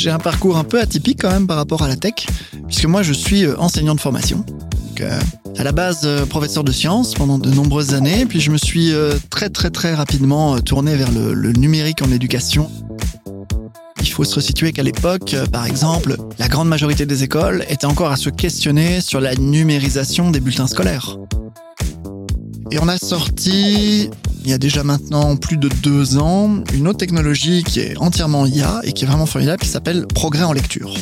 j'ai un parcours un peu atypique quand même par rapport à la tech, puisque moi je suis euh, enseignant de formation. Donc, euh, à la base, euh, professeur de sciences pendant de nombreuses années, puis je me suis très très très rapidement tourné vers le, le numérique en éducation. Il faut se resituer qu'à l'époque, par exemple, la grande majorité des écoles étaient encore à se questionner sur la numérisation des bulletins scolaires. Et on a sorti il y a déjà maintenant plus de deux ans, une autre technologie qui est entièrement IA et qui est vraiment formidable, qui s'appelle Progrès en lecture.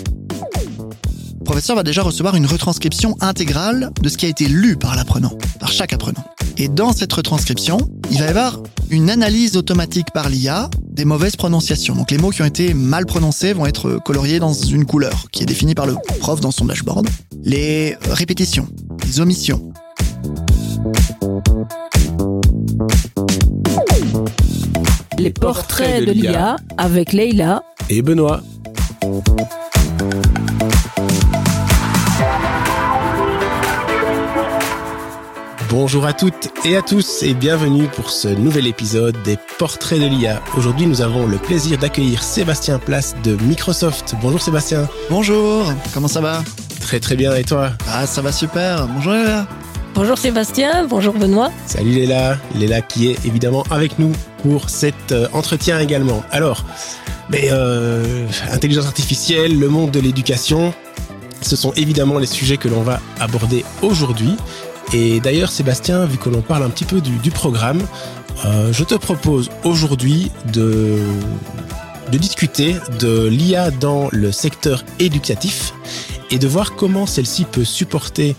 Le professeur va déjà recevoir une retranscription intégrale de ce qui a été lu par l'apprenant, par chaque apprenant. Et dans cette retranscription, il va y avoir une analyse automatique par l'IA des mauvaises prononciations. Donc les mots qui ont été mal prononcés vont être coloriés dans une couleur qui est définie par le prof dans son dashboard. Les répétitions, les omissions, les portraits de l'IA avec Leïla et Benoît. Bonjour à toutes et à tous et bienvenue pour ce nouvel épisode des Portraits de l'IA. Aujourd'hui, nous avons le plaisir d'accueillir Sébastien Place de Microsoft. Bonjour Sébastien. Bonjour, comment ça va? Très très bien et toi? Ah, ça va super. Bonjour Léla. Bonjour Sébastien, bonjour Benoît. Salut Léla, Léla qui est évidemment avec nous pour cet euh, entretien également. Alors, mais euh, intelligence artificielle, le monde de l'éducation, ce sont évidemment les sujets que l'on va aborder aujourd'hui. Et d'ailleurs, Sébastien, vu que l'on parle un petit peu du, programme, euh, je te propose aujourd'hui de, de discuter de l'IA dans le secteur éducatif et de voir comment celle-ci peut supporter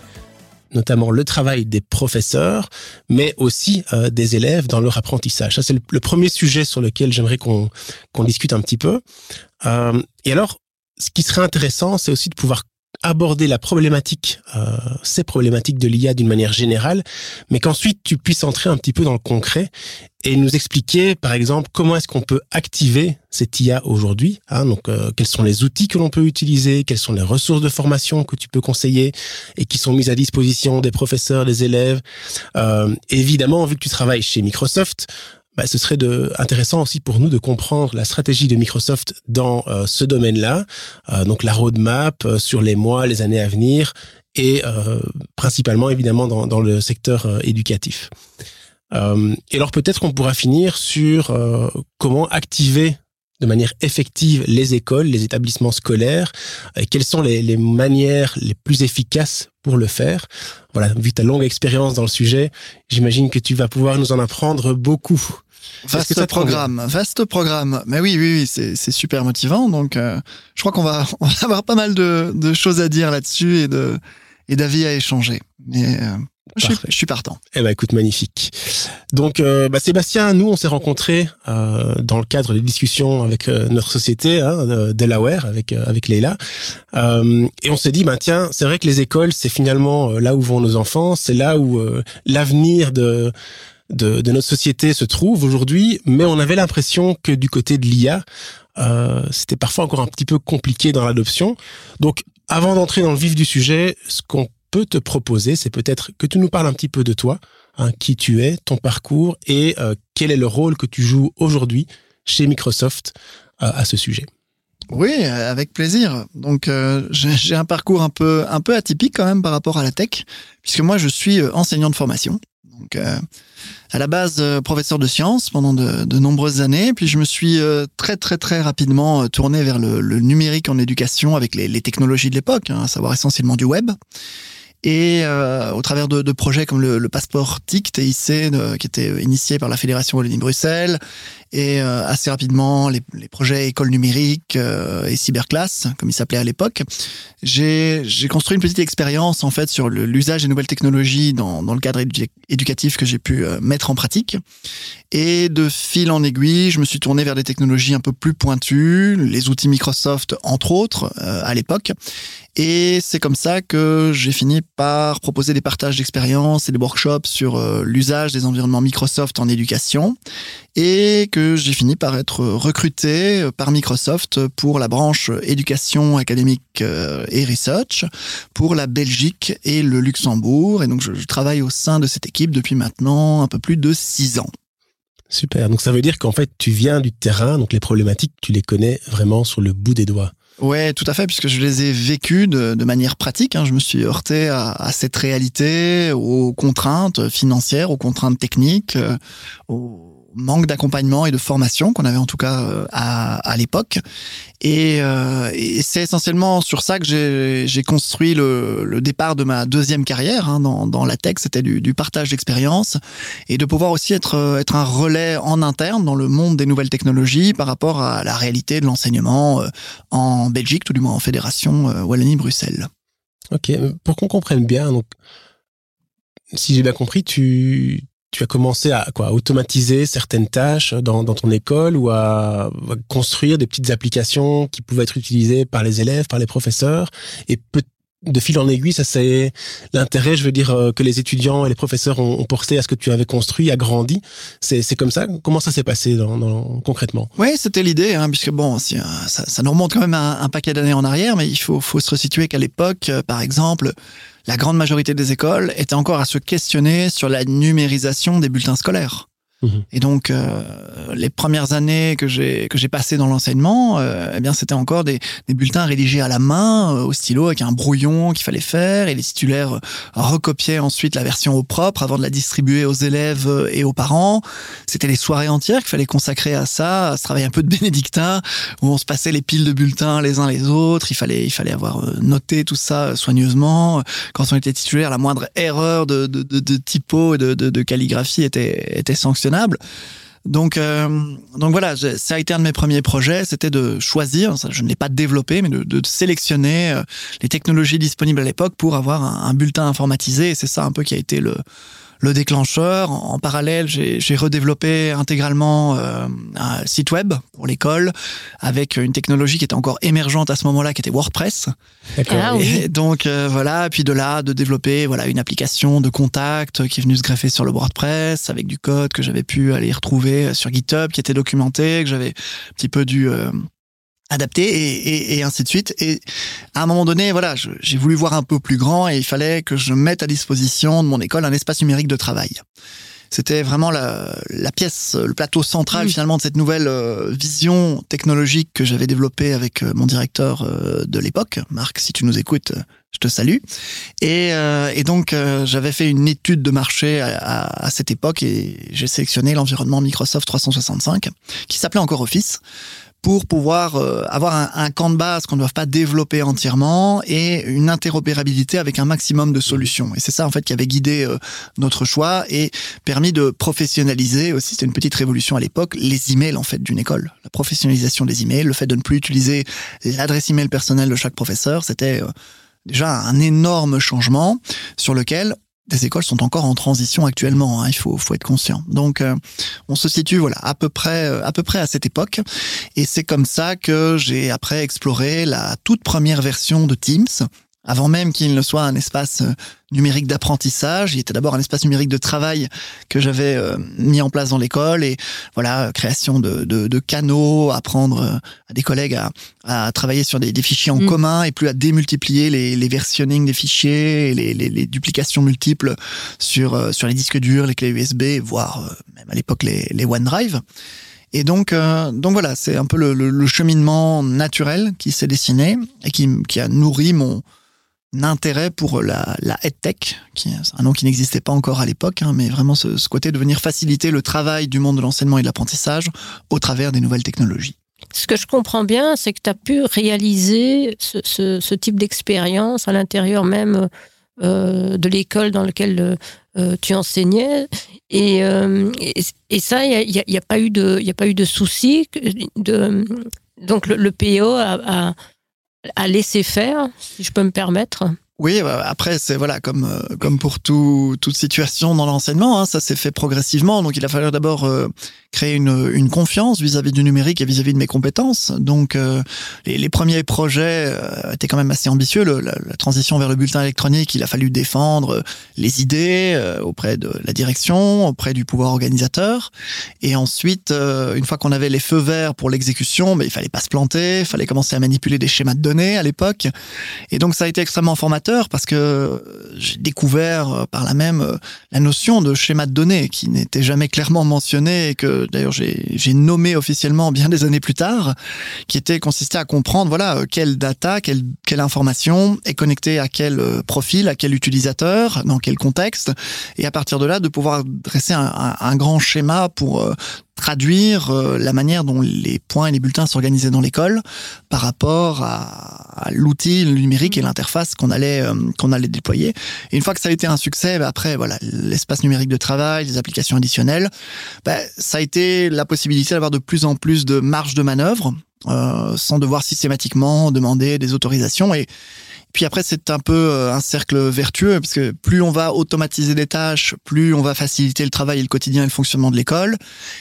notamment le travail des professeurs, mais aussi euh, des élèves dans leur apprentissage. Ça, c'est le, premier sujet sur lequel j'aimerais qu'on qu'on discute un petit peu. Euh, et alors, ce qui serait intéressant, c'est aussi de pouvoir aborder la problématique, euh, ces problématiques de l'IA d'une manière générale, mais qu'ensuite tu puisses entrer un petit peu dans le concret et nous expliquer, par exemple, comment est-ce qu'on peut activer cette IA aujourd'hui. Hein, donc, euh, quels sont les outils que l'on peut utiliser, quelles sont les ressources de formation que tu peux conseiller et qui sont mises à disposition des professeurs, des élèves. Euh, évidemment, vu que tu travailles chez Microsoft, bah, ce serait de, intéressant aussi pour nous de comprendre la stratégie de Microsoft dans euh, ce domaine-là, euh, donc la roadmap euh, sur les mois, les années à venir, et principalement évidemment dans, dans le secteur éducatif. et alors peut-être qu'on pourra finir sur comment activer de manière effective les écoles, les établissements scolaires, et quelles sont les, les, manières les plus efficaces pour le faire. Voilà, vu ta longue expérience dans le sujet, j'imagine que tu vas pouvoir nous en apprendre beaucoup. Vaste programme, vaste programme. Mais oui, oui, oui, c'est super motivant. Donc, euh, je crois qu'on va, on va avoir pas mal de, de choses à dire là-dessus et de et d'avis à échanger. Mais euh, je, suis, je, suis, partant. Eh ben, écoute, magnifique. Donc, euh, bah, Sébastien, nous, on s'est rencontrés euh, dans le cadre des discussions avec euh, notre société, hein, Delaware, avec avec Leila, et on s'est dit, bah, tiens, c'est vrai que les écoles, c'est finalement là où vont nos enfants, c'est là où l'avenir de de, notre société se trouve aujourd'hui, mais on avait l'impression que du côté de l'IA, euh, c'était parfois encore un petit peu compliqué dans l'adoption. Donc, avant d'entrer dans le vif du sujet, ce qu'on peut te proposer, c'est peut-être que tu nous parles un petit peu de toi, hein, qui tu es, ton parcours et euh, quel est le rôle que tu joues aujourd'hui chez Microsoft euh, à ce sujet. Oui, avec plaisir. Donc j'ai un parcours un peu un peu atypique quand même par rapport à la tech, puisque moi je suis enseignant de formation. Donc à la base euh, professeur de sciences pendant de, nombreuses années, puis je me suis euh, très très très rapidement euh, tourné vers le, numérique en éducation avec les, les technologies de l'époque, hein, à savoir essentiellement du web. Et euh, au travers de, projets comme le, le passeport TIC, TIC, qui était initié par la Fédération Wallonie-Bruxelles, et euh, assez rapidement les, les, projets école numérique euh, et cyberclasse, comme il s'appelait à l'époque, j'ai construit une petite expérience en fait sur l'usage des nouvelles technologies dans, dans le cadre éducatif que j'ai pu mettre en pratique. Et de fil en aiguille, je me suis tourné vers des technologies un peu plus pointues, les outils Microsoft entre autres à l'époque. Et c'est comme ça que j'ai fini par proposer des partages d'expériences et des workshops sur euh, l'usage des environnements Microsoft en éducation et que j'ai fini par être recruté par Microsoft pour la branche éducation académique euh, et research pour la Belgique et le Luxembourg. Et donc je, travaille au sein de cette équipe depuis maintenant un peu plus de six ans. Super. Donc ça veut dire qu'en fait tu viens du terrain, donc les problématiques tu les connais vraiment sur le bout des doigts. Ouais, tout à fait, puisque je les ai vécus de, de manière pratique. Hein. Je me suis heurté à, à, cette réalité, aux contraintes financières, aux contraintes techniques, euh, aux manque d'accompagnement et de formation qu'on avait en tout cas euh, à, à l'époque. Et, euh, et c'est essentiellement sur ça que j'ai construit le, départ de ma deuxième carrière hein, dans, dans, la tech. C'était du, partage d'expérience et de pouvoir aussi être, être un relais en interne dans le monde des nouvelles technologies par rapport à la réalité de l'enseignement euh, en Belgique, tout du moins en fédération euh, Wallonie-Bruxelles. Ok, pour qu'on comprenne bien, donc si j'ai bien compris, tu, tu as commencé à quoi automatiser certaines tâches dans, dans ton école ou à, construire des petites applications qui pouvaient être utilisées par les élèves, par les professeurs et peut de fil en aiguille, ça c'est l'intérêt, je veux dire, euh, que les étudiants et les professeurs ont, porté à ce que tu avais construit, agrandi. C'est, c'est comme ça. Comment ça s'est passé dans, dans, concrètement? Oui, c'était l'idée, hein, puisque bon, si, euh, ça, ça, nous remonte quand même un, un paquet d'années en arrière, mais il faut, faut se resituer qu'à l'époque, euh, par exemple, la grande majorité des écoles étaient encore à se questionner sur la numérisation des bulletins scolaires. Mmh. Et donc, euh, les premières années que j'ai que j'ai passées dans l'enseignement, euh, eh bien, c'était encore des, des, bulletins rédigés à la main, euh, au stylo, avec un brouillon qu'il fallait faire, et les titulaires recopiaient ensuite la version au propre avant de la distribuer aux élèves et aux parents. C'était les soirées entières qu'il fallait consacrer à ça, à ce travail un peu de bénédictin, où on se passait les piles de bulletins les uns les autres. Il fallait il fallait avoir noté tout ça soigneusement. Quand on était titulaire, la moindre erreur de, de, de, de typo et de, de, de calligraphie était était sanctionnée donc, euh, donc voilà, ça a été un de mes premiers projets, c'était de choisir, je ne l'ai pas développé, mais de, sélectionner euh, les technologies disponibles à l'époque pour avoir un, un bulletin informatisé. C'est ça un peu qui a été le, le déclencheur. En, parallèle, j'ai redéveloppé intégralement euh, un site web pour l'école avec une technologie qui était encore émergente à ce moment-là, qui était WordPress. Ah, oui. Et donc euh, voilà, puis de là, de développer voilà une application de contact qui est venue se greffer sur le WordPress avec du code que j'avais pu aller retrouver sur GitHub, qui était documenté, que j'avais un petit peu dû euh, adapté et, et, et, ainsi de suite. Et à un moment donné, voilà, j'ai voulu voir un peu plus grand et il fallait que je mette à disposition de mon école un espace numérique de travail. C'était vraiment la, la, pièce, le plateau central mmh. finalement de cette nouvelle euh, vision technologique que j'avais développée avec euh, mon directeur euh, de l'époque, Marc. Si tu nous écoutes, je te salue. Et, euh, et donc euh, j'avais fait une étude de marché à, à, à cette époque et j'ai sélectionné l'environnement Microsoft 365 qui s'appelait encore Office pour pouvoir euh, avoir un, un, camp de base qu'on ne doit pas développer entièrement et une interopérabilité avec un maximum de solutions. Et c'est ça en fait qui avait guidé euh, notre choix et permis de professionnaliser aussi. C'était une petite révolution à l'époque les emails en fait d'une école, la professionnalisation des emails, le fait de ne plus utiliser l'adresse email personnelle de chaque professeur, c'était euh, déjà un énorme changement sur lequel des écoles sont encore en transition actuellement. Hein, il faut, faut être conscient. Donc, euh, on se situe voilà à peu près euh, à peu près à cette époque, et c'est comme ça que j'ai après exploré la toute première version de Teams avant même qu'il ne soit un espace euh, numérique d'apprentissage. Il était d'abord un espace numérique de travail que j'avais euh, mis en place dans l'école et voilà, création de, de, de, canaux, apprendre euh, à des collègues à, à travailler sur des, des fichiers en mmh. commun et plus à démultiplier les, les versionning des fichiers, les, les, les, duplications multiples sur, sur les disques durs, les clés USB, voire même à l'époque les, les OneDrive. Et donc, euh, donc voilà, c'est un peu le, le, le, cheminement naturel qui s'est dessiné et qui, qui a nourri mon, intérêt pour la, la EdTech, qui est un nom qui n'existait pas encore à l'époque, hein, mais vraiment ce, ce, côté de venir faciliter le travail du monde de l'enseignement et de l'apprentissage au travers des nouvelles technologies. Ce que je comprends bien, c'est que tu as pu réaliser ce, type d'expérience à l'intérieur même euh, de l'école dans laquelle euh, tu enseignais. Et, euh, ça, il n'y a, pas eu de, y. De, donc le, PO a, a à laisser faire, si je peux me permettre oui, bah, après c'est voilà comme euh, comme pour tout, toute situation dans l'enseignement, hein, ça s'est fait progressivement. Donc il a fallu d'abord euh, créer une, une confiance vis-à-vis -vis du numérique et vis-à-vis -vis de mes compétences. Donc euh, les, les, premiers projets euh, étaient quand même assez ambitieux. Le, la, transition vers le bulletin électronique, il a fallu défendre les idées euh, auprès de la direction, auprès du pouvoir organisateur. Et ensuite, euh, une fois qu'on avait les feux verts pour l'exécution, mais il fallait pas se planter, il fallait commencer à manipuler des schémas de données à l'époque. Et donc ça a été extrêmement formateur parce que j'ai découvert euh, par là même euh, la notion de schéma de données qui n'était jamais clairement mentionné et que d'ailleurs j'ai nommé officiellement bien des années plus tard, qui était consisté à comprendre voilà quelle data, quelle, information est connectée à quel profil, à quel utilisateur, dans quel contexte, et à partir de là de pouvoir dresser un, grand schéma pour traduire euh, la manière dont les points et les bulletins s'organisaient dans l'école par rapport à, l'outil numérique et l'interface qu'on allait euh, qu'on allait déployer. Et une fois que ça a été un succès, bah après voilà l'espace numérique de travail, les applications additionnelles, bah, ça a été la possibilité d'avoir de plus en plus de marge de manœuvre euh, sans devoir systématiquement demander des autorisations et puis après, c'est un peu euh, un cercle vertueux, parce que plus on va automatiser des tâches, plus on va faciliter le travail et le quotidien et le fonctionnement de l'école.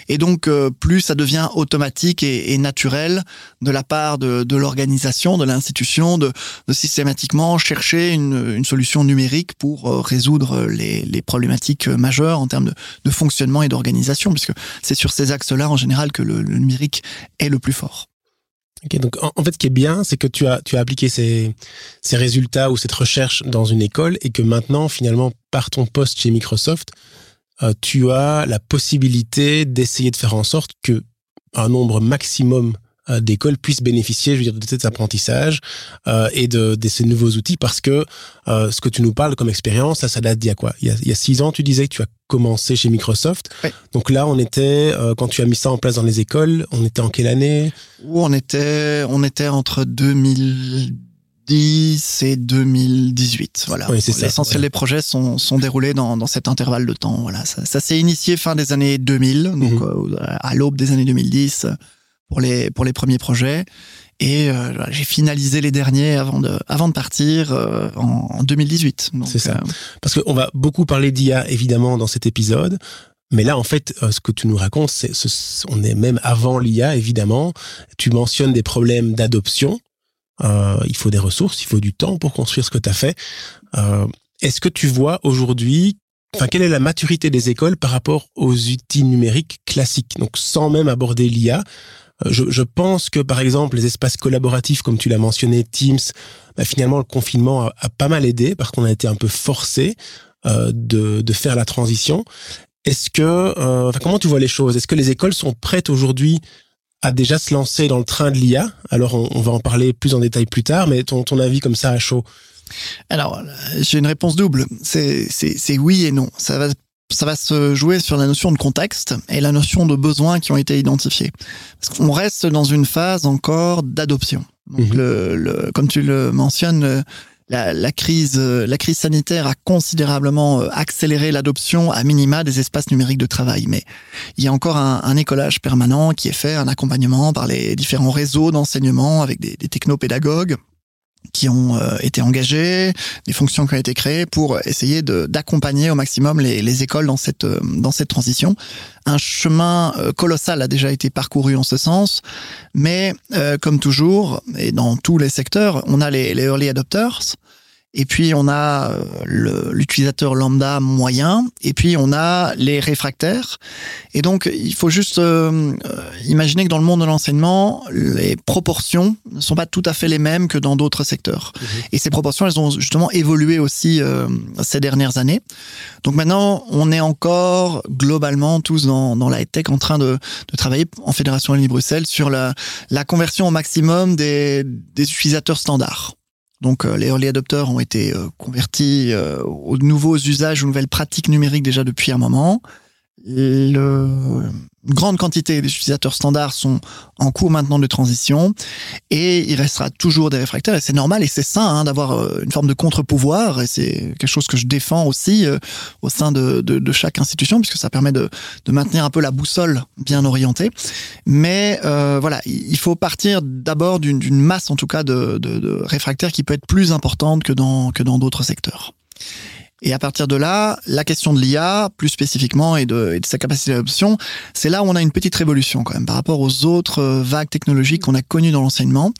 Et donc, euh, plus ça devient automatique et, naturel de la part de, l'organisation, de l'institution, de, systématiquement chercher une, solution numérique pour euh, résoudre les, problématiques majeures en termes de, fonctionnement et d'organisation, puisque c'est sur ces axes-là, en général, que le numérique est le plus fort. Ok, donc en, fait, ce qui est bien, c'est que tu as, tu as appliqué ces, ces résultats ou cette recherche dans une école et que maintenant, finalement, par ton poste chez Microsoft, euh, tu as la possibilité d'essayer de faire en sorte que un nombre maximum euh, d'écoles puissent bénéficier, je veux dire, de cet apprentissage euh, et de, de, ces nouveaux outils parce que euh, ce que tu nous parles comme expérience, ça, ça date d'il y a quoi? Il y a, il y a, six ans, tu disais que tu as commencé chez Microsoft. Oui. Donc là, on était, euh, quand tu as mis ça en place dans les écoles, on était en quelle année? Où on était, on était entre 2010 et 2018. Voilà. Oui, L'essentiel ouais. des projets sont, sont déroulés dans, dans cet intervalle de temps. Voilà. Ça, ça s'est initié fin des années 2000, donc Mhm. euh, à l'aube des années 2010 pour les, pour les premiers projets. Et euh, j'ai finalisé les derniers avant de, avant de partir euh, en, en 2018. Donc, C'est ça. euh, Parce qu'on va beaucoup parler d'IA, évidemment, dans cet épisode. Mais là, en fait, euh, ce que tu nous racontes, c'est, ce- on est même avant l'IA, évidemment. Tu mentionnes des problèmes d'adoption. Euh, il faut des ressources, il faut du temps pour construire ce que tu as fait. Est-ce que tu vois aujourd'hui, enfin, quelle est la maturité des écoles par rapport aux outils numériques classiques? Donc, sans même aborder l'IA, je, je pense que, par exemple, les espaces collaboratifs, comme tu l'as mentionné, Teams, bah, finalement, le confinement a, a pas mal aidé parce qu'on a été un peu forcé euh, de, de faire la transition. Est-ce que, euh, comment tu vois les choses? Est-ce que les écoles sont prêtes aujourd'hui à déjà se lancer dans le train de l'IA Alors, on, on va en parler plus en détail plus tard, mais ton, ton avis comme ça à chaud? Alors, euh, j'ai une réponse double. C'est oui et non. Ça va, ça va se jouer sur la notion de contexte et la notion de besoins qui ont été identifiés. Parce qu'on reste dans une phase encore d'adoption. Donc, Mhm. le, le, comme tu le mentionnes, la, la crise, la crise sanitaire a considérablement euh, accéléré l'adoption à minima des espaces numériques de travail. Mais il y a encore un, un écolage permanent qui est fait, un accompagnement par les différents réseaux d'enseignement avec des, des technopédagogues qui ont euh, été engagés, des fonctions qui ont été créées pour essayer d'accompagner au maximum les, les écoles dans cette, euh, dans cette transition. Un chemin euh, colossal a déjà été parcouru en ce sens, mais euh, comme toujours, et dans tous les secteurs, on a les, les early adopters, et puis on a euh, l'utilisateur lambda moyen, et puis on a les réfractaires. Et donc il faut juste euh, euh, imaginer que dans le monde de l'enseignement, les proportions ne sont pas tout à fait les mêmes que dans d'autres secteurs. Et ces proportions, elles ont justement évolué aussi euh, ces dernières années. Donc maintenant, on est encore globalement tous dans, dans la tech en train de, de travailler en Fédération Wallonie-Bruxelles sur la, la conversion au maximum des, des utilisateurs standards. Donc euh, les early adopters ont été euh, convertis euh, aux nouveaux usages, aux nouvelles pratiques numériques déjà depuis un moment. Une grande quantité des utilisateurs standards sont en cours maintenant de transition et il restera toujours des réfractaires et c'est normal et c'est sain hein, d'avoir euh, une forme de contre-pouvoir et c'est quelque chose que je défends aussi euh, au sein de, chaque institution puisque ça permet de, maintenir un peu la boussole bien orientée. Mais euh, voilà, il faut partir d'abord d'une masse en tout cas de, réfractaires qui peut être plus importante que dans d'autres secteurs. Et à partir de là, la question de l'IA, plus spécifiquement, et de, et de sa capacité d'adoption, c'est là où on a une petite révolution quand même par rapport aux autres euh, vagues technologiques qu'on a connues dans l'enseignement.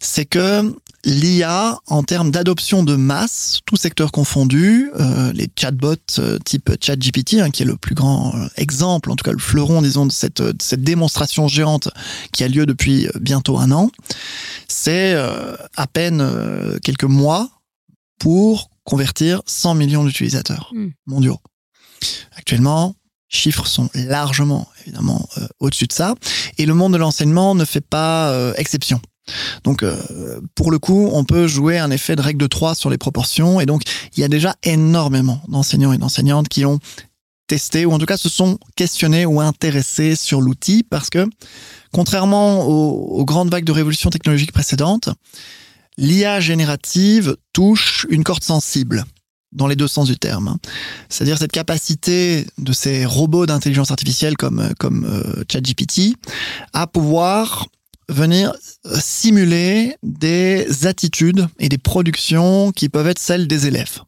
C'est que l'IA, en termes d'adoption de masse, tout secteur confondu, euh, les chatbots euh, type ChatGPT, hein, qui est le plus grand euh, exemple, en tout cas le fleuron, disons, de cette, de cette démonstration géante qui a lieu depuis euh, bientôt un an, c'est euh, à peine quelques mois pour convertir 100 millions d'utilisateurs Mm. mondiaux. Actuellement, chiffres sont largement, évidemment, euh, au-dessus de ça. Et le monde de l'enseignement ne fait pas euh, exception. Donc, euh, pour le coup, on peut jouer un effet de règle de 3 sur les proportions. Et donc, il y a déjà énormément d'enseignants et d'enseignantes qui ont testé, ou en tout cas se sont questionnés ou intéressés sur l'outil, parce que, contrairement aux, aux grandes vagues de révolution technologique précédentes, l'IA générative touche une corde sensible dans les deux sens du terme. hein. C'est-à-dire cette capacité de ces robots d'intelligence artificielle comme, comme euh, ChatGPT à pouvoir venir euh, simuler des attitudes et des productions qui peuvent être celles des élèves.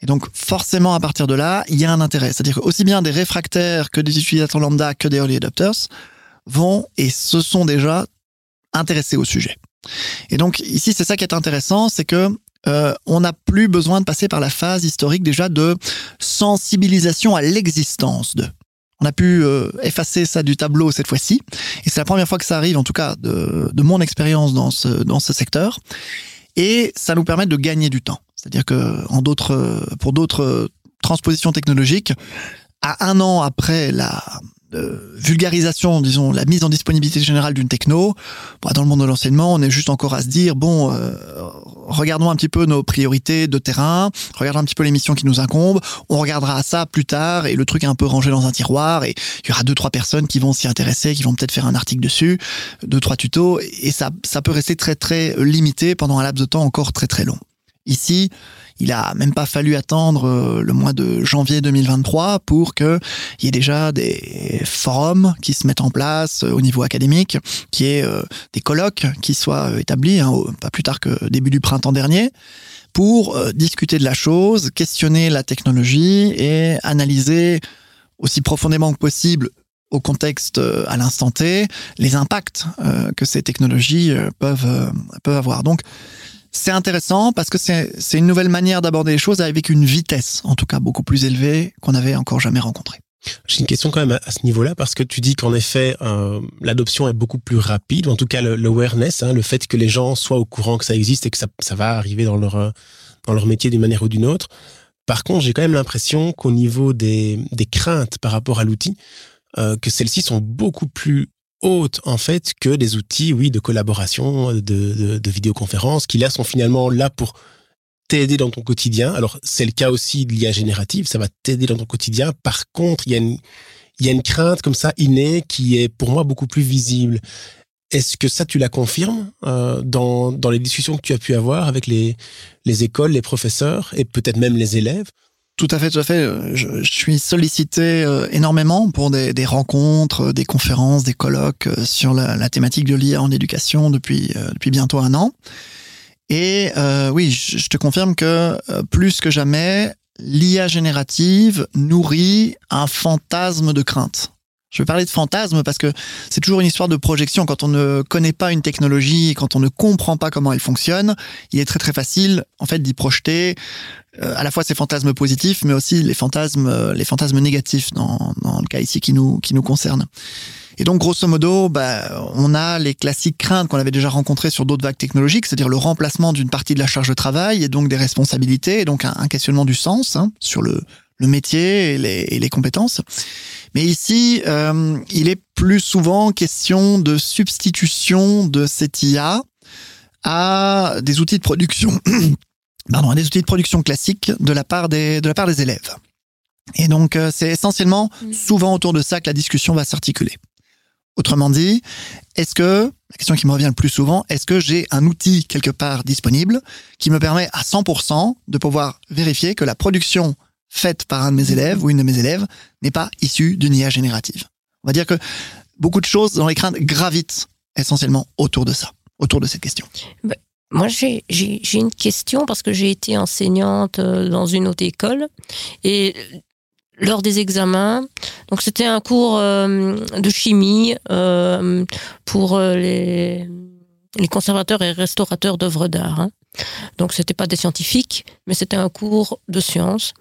Et donc forcément à partir de là, il y a un intérêt. C'est-à-dire aussi bien des réfractaires que des utilisateurs lambda que des early adopters vont et se sont déjà intéressés au sujet. Et donc ici c'est ça qui est intéressant, c'est que euh, on n'a plus besoin de passer par la phase historique déjà de sensibilisation à l'existence de. On a pu euh, effacer ça du tableau cette fois-ci, et c'est la première fois que ça arrive, en tout cas de, mon expérience dans ce, dans ce secteur, et ça nous permet de gagner du temps. C'est-à-dire que en d'autres, pour d'autres transpositions technologiques, à un an après la vulgarisation, disons, la mise en disponibilité générale d'une techno, bah, dans le monde de l'enseignement, on est juste encore à se dire, bon, euh, regardons un petit peu nos priorités de terrain, regardons un petit peu les missions qui nous incombent, on regardera ça plus tard et le truc est un peu rangé dans un tiroir et il y aura deux, trois personnes qui vont s'y intéresser, qui vont peut-être faire un article dessus, deux, trois tutos et ça, ça peut rester très, très limité pendant un laps de temps encore très, très long. Ici, il a même pas fallu attendre euh, le mois de janvier 2023 pour qu'il y ait déjà des forums qui se mettent en place euh, au niveau académique, qui est euh, des colloques qui soient établis, hein, pas plus tard que début du printemps dernier, pour discuter de la chose, questionner la technologie et analyser aussi profondément que possible au contexte à l'instant T les impacts que ces technologies peuvent peuvent avoir. Donc c'est intéressant parce que c'est une nouvelle manière d'aborder les choses avec une vitesse, en tout cas beaucoup plus élevée qu'on avait encore jamais rencontrée. J'ai une question quand même à, ce niveau-là parce que tu dis qu'en effet euh, l'adoption est beaucoup plus rapide, ou en tout cas l'awareness, hein, le fait que les gens soient au courant que ça existe et que ça, ça va arriver dans leur euh, dans leur métier d'une manière ou d'une autre. Par contre, j'ai quand même l'impression qu'au niveau des, des craintes par rapport à l'outil, euh, que celles-ci sont beaucoup plus hautes en fait que des outils, oui, de collaboration, de, de, de vidéoconférence, qui là sont finalement là pour t'aider dans ton quotidien. Alors, c'est le cas aussi de l'IA générative, ça va t'aider dans ton quotidien. Par contre, il y a une, il y a une crainte comme ça innée qui est pour moi beaucoup plus visible. Est-ce que ça, tu la confirmes euh, dans, dans les discussions que tu as pu avoir avec les, les écoles, les professeurs et peut-être même les élèves? Tout à fait, tout à fait. Je, suis sollicité euh, énormément pour des, rencontres, euh, des conférences, des colloques euh, sur la, thématique de l'IA en éducation depuis, depuis bientôt un an. Et oui, je, te confirme que plus que jamais, l'IA générative nourrit un fantasme de crainte. Je vais parler de fantasme parce que c'est toujours une histoire de projection. Quand on ne connaît pas une technologie, quand on ne comprend pas comment elle fonctionne, il est très très facile en fait d'y projeter euh, à la fois ces fantasmes positifs, mais aussi les fantasmes, euh, les fantasmes négatifs dans, dans le cas ici qui nous, qui nous concerne. Et donc, grosso modo, bah, on a les classiques craintes qu'on avait déjà rencontrées sur d'autres vagues technologiques, c'est-à-dire le remplacement d'une partie de la charge de travail et donc des responsabilités, et donc un, un questionnement du sens hein, sur le, le métier et les, et les compétences. Mais ici, euh, il est plus souvent question de substitution de cette IA à des outils de production pardon, à des outils de production classiques de la part des, de la part des élèves. Et donc, euh, c'est essentiellement Mm. souvent autour de ça que la discussion va s'articuler. Autrement dit, est-ce que, la question qui me revient le plus souvent, est-ce que j'ai un outil quelque part disponible qui me permet à 100% de pouvoir vérifier que la production faite par un de mes élèves ou une de mes élèves n'est pas issue d'une IA générative On va dire que beaucoup de choses dans les craintes gravitent essentiellement autour de ça, autour de cette question. Moi, j'ai une question parce que j'ai été enseignante euh, dans une autre école et euh, lors des examens, donc c'était un cours euh, de chimie pour les, les conservateurs et restaurateurs d'œuvres d'art. hein. Donc c'était pas des scientifiques, mais c'était un cours de sciences.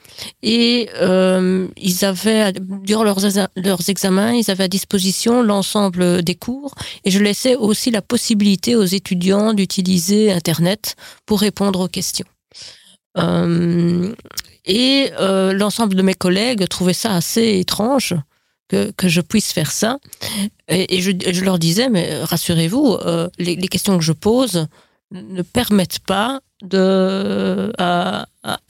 Et euh, ils avaient, durant leurs, leurs examens, ils avaient à disposition l'ensemble des cours et je laissais aussi la possibilité aux étudiants d'utiliser Internet pour répondre aux questions. Euh, et euh, l'ensemble de mes collègues trouvaient ça assez étrange que, que je puisse faire ça. Et, je, leur disais, mais rassurez-vous, euh, les, questions que je pose ne permettent pas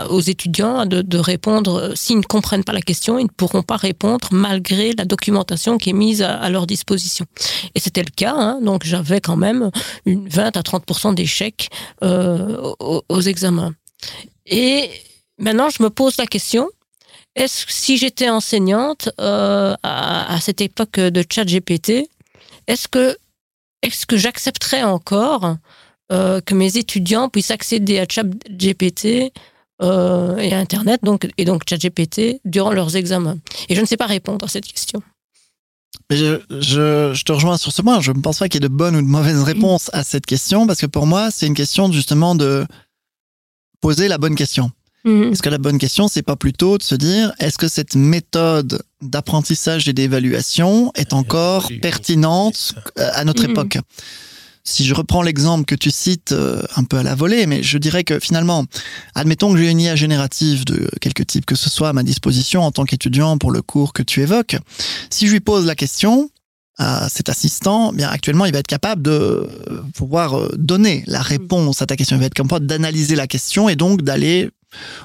aux étudiants de, répondre. S'ils ne comprennent pas la question, ils ne pourront pas répondre malgré la documentation qui est mise à, à leur disposition. Et c'était le cas, hein, donc j'avais quand même une 20 à 30% d'échecs euh, aux, aux examens. Et maintenant, je me pose la question est-ce si j'étais enseignante euh, à, cette époque de chat GPT, est-ce que est-ce que j'accepterais encore euh, que mes étudiants puissent accéder à chat GPT euh, et à Internet donc et donc chat GPT durant leurs examens? Et je ne sais pas répondre à cette question. Je, je, je, te rejoins sur ce point. Je ne pense pas qu'il y ait de bonnes ou de mauvaises réponses à cette question parce que pour moi, c'est une question justement de poser la bonne question. Mmh. Est-ce que la bonne question, c'est pas plutôt de se dire, est-ce que cette méthode d'apprentissage et d'évaluation est encore pertinente à notre mmh. époque? Si je reprends l'exemple que tu cites euh, un peu à la volée, mais je dirais que finalement, admettons que j'ai une IA générative de quelque type que ce soit à ma disposition en tant qu'étudiant pour le cours que tu évoques, si je lui pose la question, à cet assistant, bien actuellement, il va être capable de pouvoir euh, donner la réponse à ta question. Il va être capable d'analyser la question et donc d'aller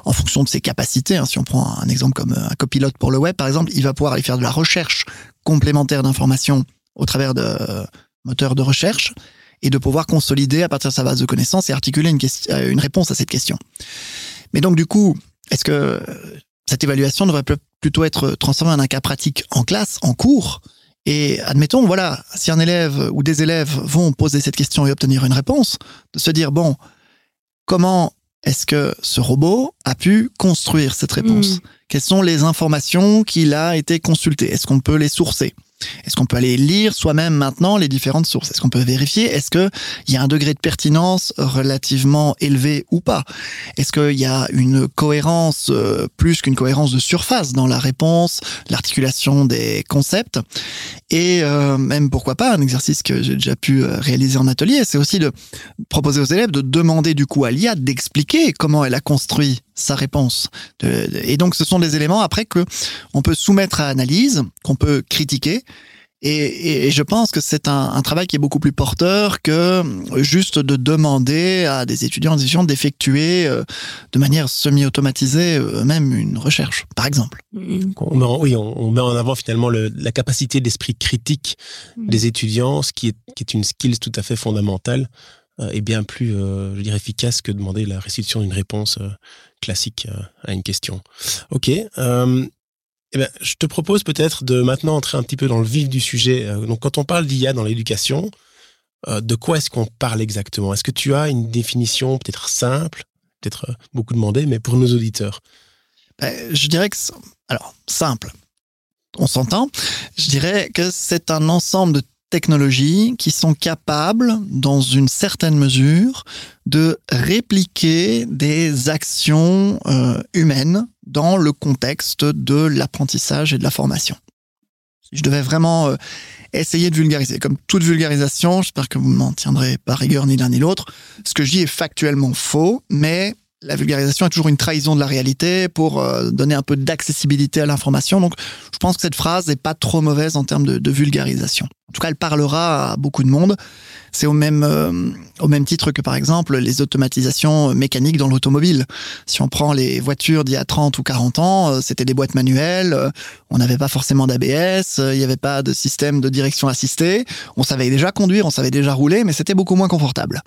en fonction de ses capacités. Hein, si on prend un exemple comme un copilote pour le web, par exemple, il va pouvoir aller faire de la recherche complémentaire d'informations au travers de moteurs de recherche et de pouvoir consolider à partir de sa base de connaissances et articuler une, euh, une réponse à cette question. Mais donc, du coup, est-ce que cette évaluation devrait plutôt être transformée en un cas pratique en classe, en cours? Et admettons, voilà, si un élève ou des élèves vont poser cette question et obtenir une réponse, de se dire, bon, comment est-ce que ce robot a pu construire cette réponse? Mmh. Quelles sont les informations qu'il a été consultées Est-ce qu'on peut les sourcer? Est-ce qu'on peut aller lire soi-même maintenant les différentes sources? Est-ce qu'on peut vérifier? Est-ce qu'il y a un degré de pertinence relativement élevé ou pas? Est-ce qu'il y a une cohérence euh, plus qu'une cohérence de surface dans la réponse, l'articulation des concepts? Et euh, même pourquoi pas un exercice que j'ai déjà pu euh, réaliser en atelier, c'est aussi de proposer aux élèves de demander du coup à l'IA d'expliquer comment elle a construit sa réponse. Et donc, ce sont des éléments après que on peut soumettre à analyse, qu'on peut critiquer. Et, et, je pense que c'est un, un, travail qui est beaucoup plus porteur que juste de demander à des étudiants et d'effectuer euh, de manière semi-automatisée euh, même une recherche, par exemple. On met en, oui, on, on, met en avant finalement le, la capacité d'esprit critique des étudiants, ce qui est, qui est une skill tout à fait fondamentale euh, est bien plus, euh, je dirais, efficace que demander la restitution d'une réponse euh, classique à une question. Ok. Eh ben, je te propose peut-être de maintenant entrer un petit peu dans le vif du sujet. Donc, quand on parle d'IA dans l'éducation, de quoi est-ce qu'on parle exactement? Est-ce que tu as une définition peut-être simple, peut-être beaucoup demandée, mais pour nos auditeurs? Ben, Je dirais que, alors, simple, on s'entend? Je dirais que c'est un ensemble de technologies qui sont capables, dans une certaine mesure, de répliquer des actions euh, humaines dans le contexte de l'apprentissage et de la formation. Je devais vraiment euh, essayer de vulgariser. Comme toute vulgarisation, j'espère que vous ne m'en tiendrez pas rigueur ni l'un ni l'autre, ce que je dis est factuellement faux, mais la vulgarisation est toujours une trahison de la réalité pour euh, donner un peu d'accessibilité à l'information. Donc, je pense que cette phrase n'est pas trop mauvaise en termes de, de, vulgarisation. En tout cas, elle parlera à beaucoup de monde. C'est au même euh, au même titre que par exemple les automatisations mécaniques dans l'automobile. Si on prend les voitures d'il y a 30 ou 40 ans, euh, c'était des boîtes manuelles, euh, on n'avait pas forcément d'ABS, euh, il n'y avait pas de système de direction assistée, on savait déjà conduire, on savait déjà rouler, mais c'était beaucoup moins confortable.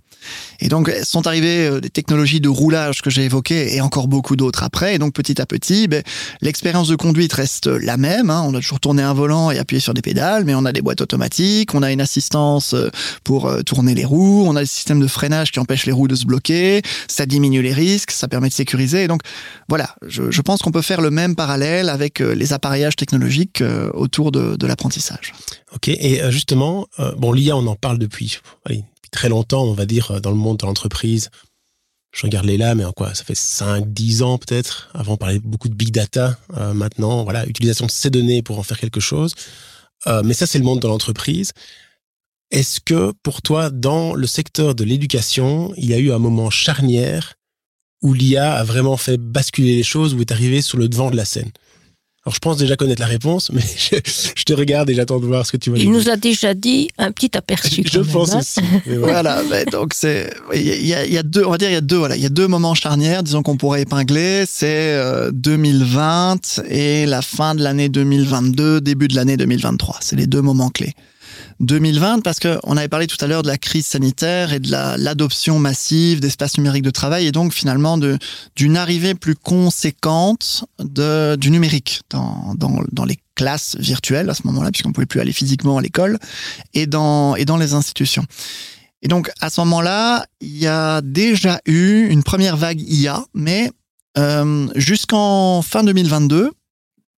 Et donc sont arrivées des technologies de roulage que j'ai évoquées et encore beaucoup d'autres après. Et donc petit à petit, ben, l'expérience de conduite reste la même. Hein. On a toujours tourné un volant et appuyé sur des pédales, mais on a des boîtes automatiques, on a une assistance pour tourner les roues, on a des systèmes de freinage qui empêchent les roues de se bloquer, ça diminue les risques, ça permet de sécuriser. Donc voilà, je, pense qu'on peut faire le même parallèle avec euh, les appareillages technologiques euh, autour de, l'apprentissage. Ok, et euh, justement, bon, l'IA, on en parle depuis, très longtemps, on va dire, dans le monde de l'entreprise. Je regarde les là, mais en quoi Ça fait 5, 10 ans peut-être. Avant, on parlait beaucoup de big data. Euh, maintenant, voilà, utilisation de ces données pour en faire quelque chose. Euh, mais ça, c'est le monde de l'entreprise. Est-ce que pour toi, dans le secteur de l'éducation, il y a eu un moment charnière où l'IA a vraiment fait basculer les choses, ou est arrivé sur le devant de la scène? Alors je pense déjà connaître la réponse, mais je, te regarde et j'attends de voir ce que tu vas dire. Il nous a déjà dit un petit aperçu. je pense hein. aussi. voilà, donc c'est il y a, y a, deux, on va dire il y a deux voilà, il y a deux moments charnières, disons qu'on pourrait épingler, c'est 2020 euh, et la fin de l'année 2022, début de l'année 2023. C'est les deux moments clés. 2020 parce qu'on avait parlé tout à l'heure de la crise sanitaire et de l'adoption massive d'espaces numériques de travail et donc finalement d'une arrivée plus conséquente de, du numérique dans, dans, dans les classes virtuelles à ce moment-là puisqu'on pouvait plus aller physiquement à l'école et dans, et dans les institutions. Et donc à ce moment-là, il y a déjà eu une première vague IA, mais euh, jusqu'en fin 2022,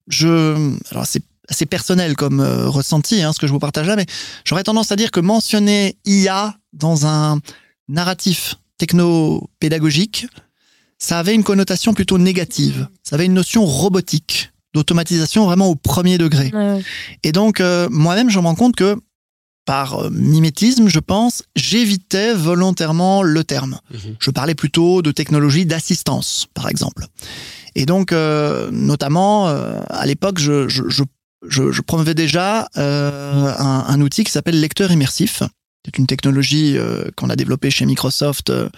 je, alors c'est assez personnel comme euh, ressenti, hein, ce que je vous partage là, mais j'aurais tendance à dire que mentionner IA dans un narratif techno-pédagogique, ça avait une connotation plutôt négative. Ça avait une notion robotique, d'automatisation vraiment au premier degré. Et donc, euh, moi-même, je me rends compte que, par euh, mimétisme, je pense, j'évitais volontairement le terme. Mhm. Je parlais plutôt de technologie d'assistance, par exemple. Et donc, notamment, à l'époque, je, je, je, je, je promouvais déjà euh, un, outil qui s'appelle lecteur immersif. C'est une technologie euh, qu'on a développée chez Microsoft euh,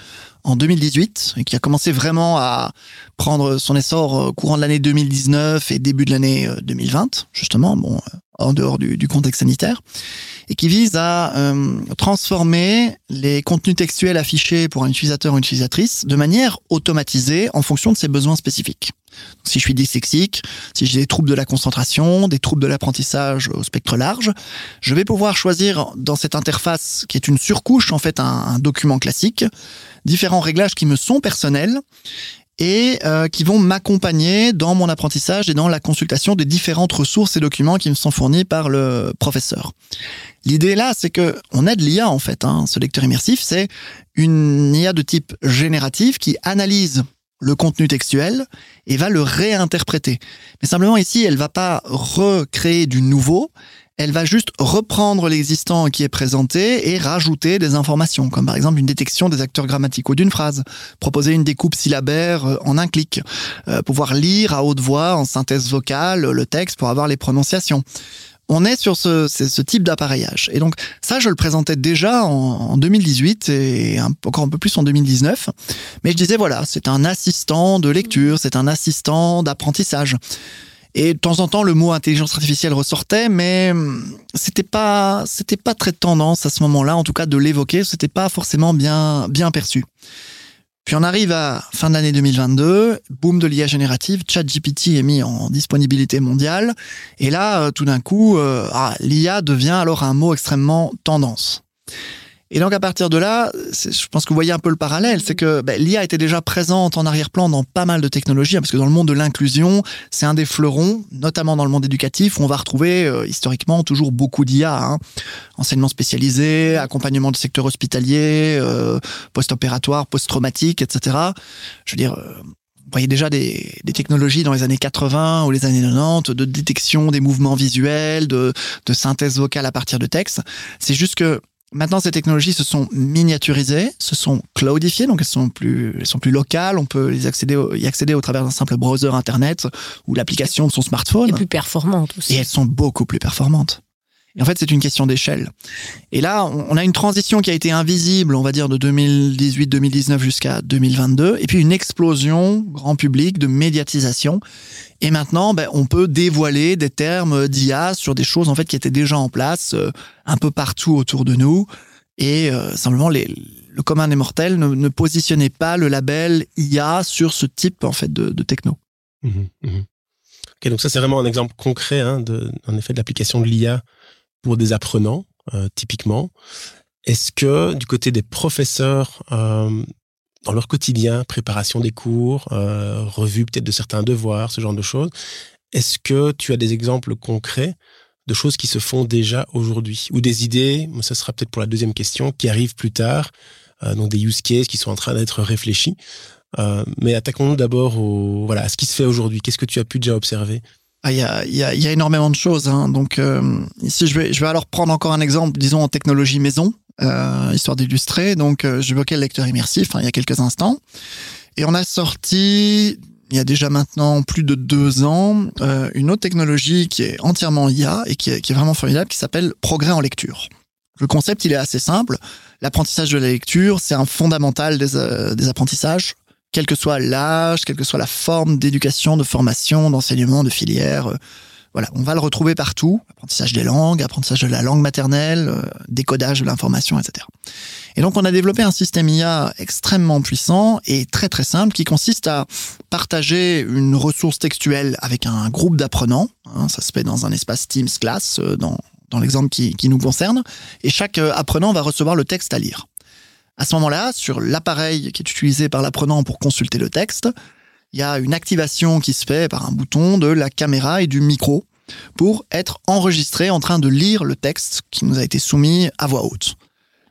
en 2018 et qui a commencé vraiment à prendre son essor au courant de l'année 2019 et début de l'année 2020, justement, bon, en dehors du, contexte sanitaire, et qui vise à euh, transformer les contenus textuels affichés pour un utilisateur ou une utilisatrice de manière automatisée en fonction de ses besoins spécifiques. Si je suis dyslexique, si j'ai des troubles de la concentration, des troubles de l'apprentissage au spectre large, je vais pouvoir choisir dans cette interface qui est une surcouche en fait un, document classique, différents réglages qui me sont personnels et euh, qui vont m'accompagner dans mon apprentissage et dans la consultation des différentes ressources et documents qui me sont fournis par le professeur. L'idée là, c'est que on aide l'IA en fait. Hein. Ce lecteur immersif, c'est une IA de type génératif qui analyse le contenu textuel et va le réinterpréter. Mais simplement ici, elle va pas recréer du nouveau, elle va juste reprendre l'existant qui est présenté et rajouter des informations, comme par exemple une détection des acteurs grammaticaux d'une phrase, proposer une découpe syllabaire euh, en un clic, euh, pouvoir lire à haute voix en synthèse vocale le texte pour avoir les prononciations. On est sur ce, type d'appareillage. Et donc ça, je le présentais déjà en, 2018 et encore un peu plus en 2019. Mais je disais, voilà, c'est un assistant de lecture, c'est un assistant d'apprentissage. Et de temps en temps, le mot intelligence artificielle ressortait, mais hum, c'était pas, c'était pas très tendance à ce moment-là, en tout cas de l'évoquer, c'était pas forcément bien, bien perçu. Puis on arrive à fin de l'année 2022, boom de l'IA générative, ChatGPT est mis en disponibilité mondiale, et là, euh, tout d'un coup, euh, ah, l'IA devient alors un mot extrêmement tendance. Et donc à partir de là, je pense que vous voyez un peu le parallèle, c'est que ben, l'IA était déjà présente en arrière-plan dans pas mal de technologies, hein, parce que dans le monde de l'inclusion, c'est un des fleurons, notamment dans le monde éducatif, où on va retrouver euh, historiquement toujours beaucoup d'IA, hein. enseignement spécialisé, accompagnement du secteur hospitalier, euh, post-opératoire, post-traumatique, etc. Je veux dire, euh, vous voyez déjà des, des, technologies dans les années 80 ou les années 90 de détection des mouvements visuels, de, de synthèse vocale à partir de texte. C'est juste que Maintenant, ces technologies se sont miniaturisées, se sont cloudifiées, donc elles sont plus, elles sont plus locales. On peut les accéder, y accéder au travers d'un simple browser internet ou l'application de son smartphone. Et plus performantes aussi. Et elles sont beaucoup plus performantes. Et en fait, c'est une question d'échelle. Et là, on a une transition qui a été invisible, on va dire, de 2018-2019 jusqu'à 2022, et puis une explosion grand public de médiatisation. Et maintenant, ben, on peut dévoiler des termes d'IA sur des choses en fait qui étaient déjà en place euh, un peu partout autour de nous. Et euh, simplement, le commun des mortels ne, positionnait pas le label IA sur ce type en fait de, techno. Mmh mmh donc ça c'est vraiment un exemple concret, hein, de, effet, de l'application de l'IA pour des apprenants, euh, typiquement. Est-ce que du côté des professeurs, euh, dans leur quotidien, préparation des cours, euh, revue peut-être de certains devoirs, ce genre de choses, est-ce que tu as des exemples concrets de choses qui se font déjà aujourd'hui ou des idées, ce sera peut-être pour la deuxième question, qui arrivent plus tard, donc des use cases qui sont en train d'être réfléchis. Mais attaquons-nous d'abord au, voilà, à ce qui se fait aujourd'hui. Qu'est-ce que tu as pu déjà observer? Ah, il y, a, y, a, y, a, énormément de choses. Hein. Donc euh, ici, je vais, je vais alors prendre encore un exemple, disons en technologie maison, euh, histoire d'illustrer. Donc, euh, j'évoquais le lecteur immersif hein, il y a quelques instants, et on a sorti il y a déjà maintenant plus de deux ans, euh, une autre technologie qui est entièrement IA et qui est, qui est vraiment formidable, qui s'appelle progrès en lecture. Le concept, il est assez simple. L'apprentissage de la lecture, c'est un fondamental des, euh, des apprentissages, quel que soit l'âge, quelle que soit la forme d'éducation, de formation, d'enseignement, de filière. euh, voilà, on va le retrouver partout. Apprentissage des langues, apprentissage de la langue maternelle, euh, décodage de l'information, etc. Et donc, on a développé un système IA extrêmement puissant et très très simple qui consiste à partager une ressource textuelle avec un groupe d'apprenants. hein, ça se fait dans un espace Teams Class, euh, dans, dans l'exemple qui, qui nous concerne. Et chaque euh, apprenant va recevoir le texte à lire. À ce moment-là, sur l'appareil qui est utilisé par l'apprenant pour consulter le texte, il y a une activation qui se fait par un bouton de la caméra et du micro pour être enregistré en train de lire le texte qui nous a été soumis à voix haute.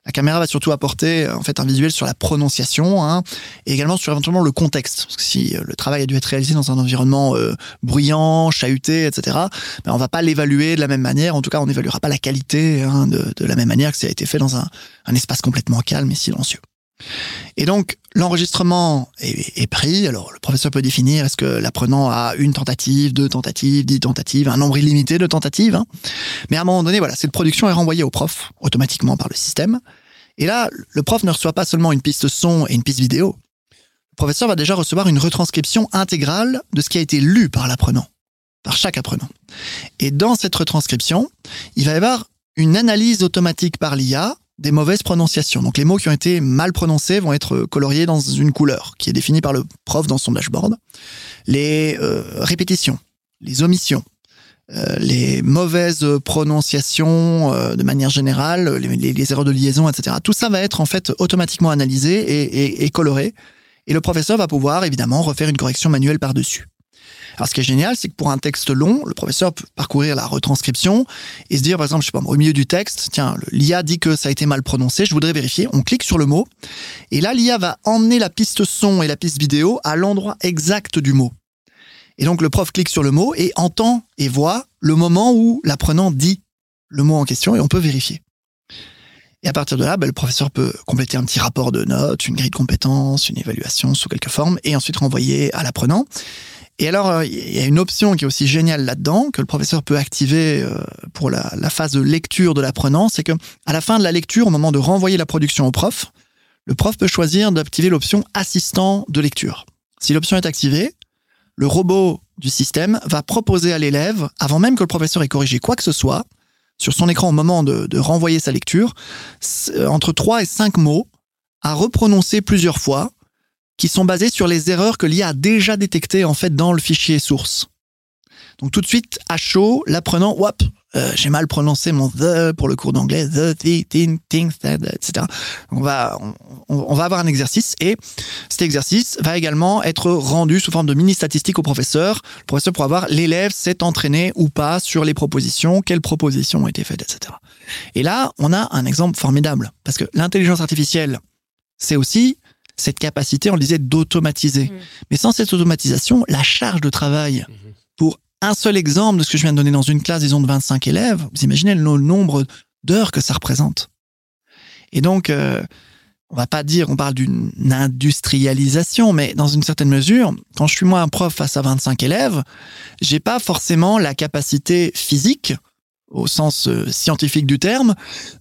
La caméra va surtout apporter en fait un visuel sur la prononciation hein, et également sur éventuellement le contexte. Parce que si euh, le travail a dû être réalisé dans un environnement euh, bruyant, chahuté, etc., ben on va pas l'évaluer de la même manière. En tout cas, on n'évaluera pas la qualité hein, de, la même manière que ça a été fait dans un espace complètement calme et silencieux. Et donc, l'enregistrement est, pris. Alors, le professeur peut définir est-ce que l'apprenant a une tentative, deux tentatives, dix tentatives, un nombre illimité de tentatives. Hein. Mais à un moment donné, voilà, cette production est renvoyée au prof automatiquement par le système. Et là, le prof ne reçoit pas seulement une piste son et une piste vidéo. Le professeur va déjà recevoir une retranscription intégrale de ce qui a été lu par l'apprenant, par chaque apprenant. Et dans cette retranscription, il va y avoir une analyse automatique par l'IA des mauvaises prononciations. Donc les mots qui ont été mal prononcés vont être coloriés dans une couleur qui est définie par le prof dans son dashboard. Les euh, répétitions, les omissions, euh, les mauvaises prononciations euh, de manière générale, les, erreurs de liaison, etc. Tout ça va être en fait automatiquement analysé et, et, et coloré. Et le professeur va pouvoir évidemment refaire une correction manuelle par-dessus. Ce qui est génial, c'est que pour un texte long, le professeur peut parcourir la retranscription et se dire, par exemple, je sais pas, au milieu du texte, tiens, l'IA dit que ça a été mal prononcé, je voudrais vérifier. On clique sur le mot et là, l'IA va emmener la piste son et la piste vidéo à l'endroit exact du mot. Et donc, le prof clique sur le mot et entend et voit le moment où l'apprenant dit le mot en question et on peut vérifier. Et à partir de là, ben, le professeur peut compléter un petit rapport de notes, une grille de compétences, une évaluation sous quelque forme, et ensuite renvoyer à l'apprenant. Et alors, il y a une option qui est aussi géniale là-dedans, que le professeur peut activer pour la, phase de lecture de l'apprenant, c'est que à la fin de la lecture, au moment de renvoyer la production au prof, le prof peut choisir d'activer l'option assistant de lecture. Si l'option est activée, le robot du système va proposer à l'élève, avant même que le professeur ait corrigé quoi que ce soit, sur son écran au moment de, de renvoyer sa lecture, entre 3 et 5 mots à reprononcer plusieurs fois, qui sont basés sur les erreurs que l'IA a déjà détectées en fait dans le fichier source. Donc tout de suite, à chaud, l'apprenant, hop, euh, j'ai mal prononcé mon the pour le cours d'anglais, the, the, thing, things, etc. On va, on, on, va avoir un exercice et cet exercice va également être rendu sous forme de mini statistiques au professeur. Le professeur pourra voir l'élève s'est entraîné ou pas sur les propositions, quelles propositions ont été faites, etc. Et là, on a un exemple formidable parce que l'intelligence artificielle, c'est aussi cette capacité, on le disait, d'automatiser. Mmh. Mais sans cette automatisation, la charge de travail mmh. pour un seul exemple de ce que je viens de donner dans une classe, disons, de 25 élèves, vous imaginez le nombre d'heures que ça représente. Et donc, euh, on va pas dire, on parle d'une industrialisation, mais dans une certaine mesure, quand je suis moi un prof face à 25 élèves, j'ai pas forcément la capacité physique, au sens euh, scientifique du terme,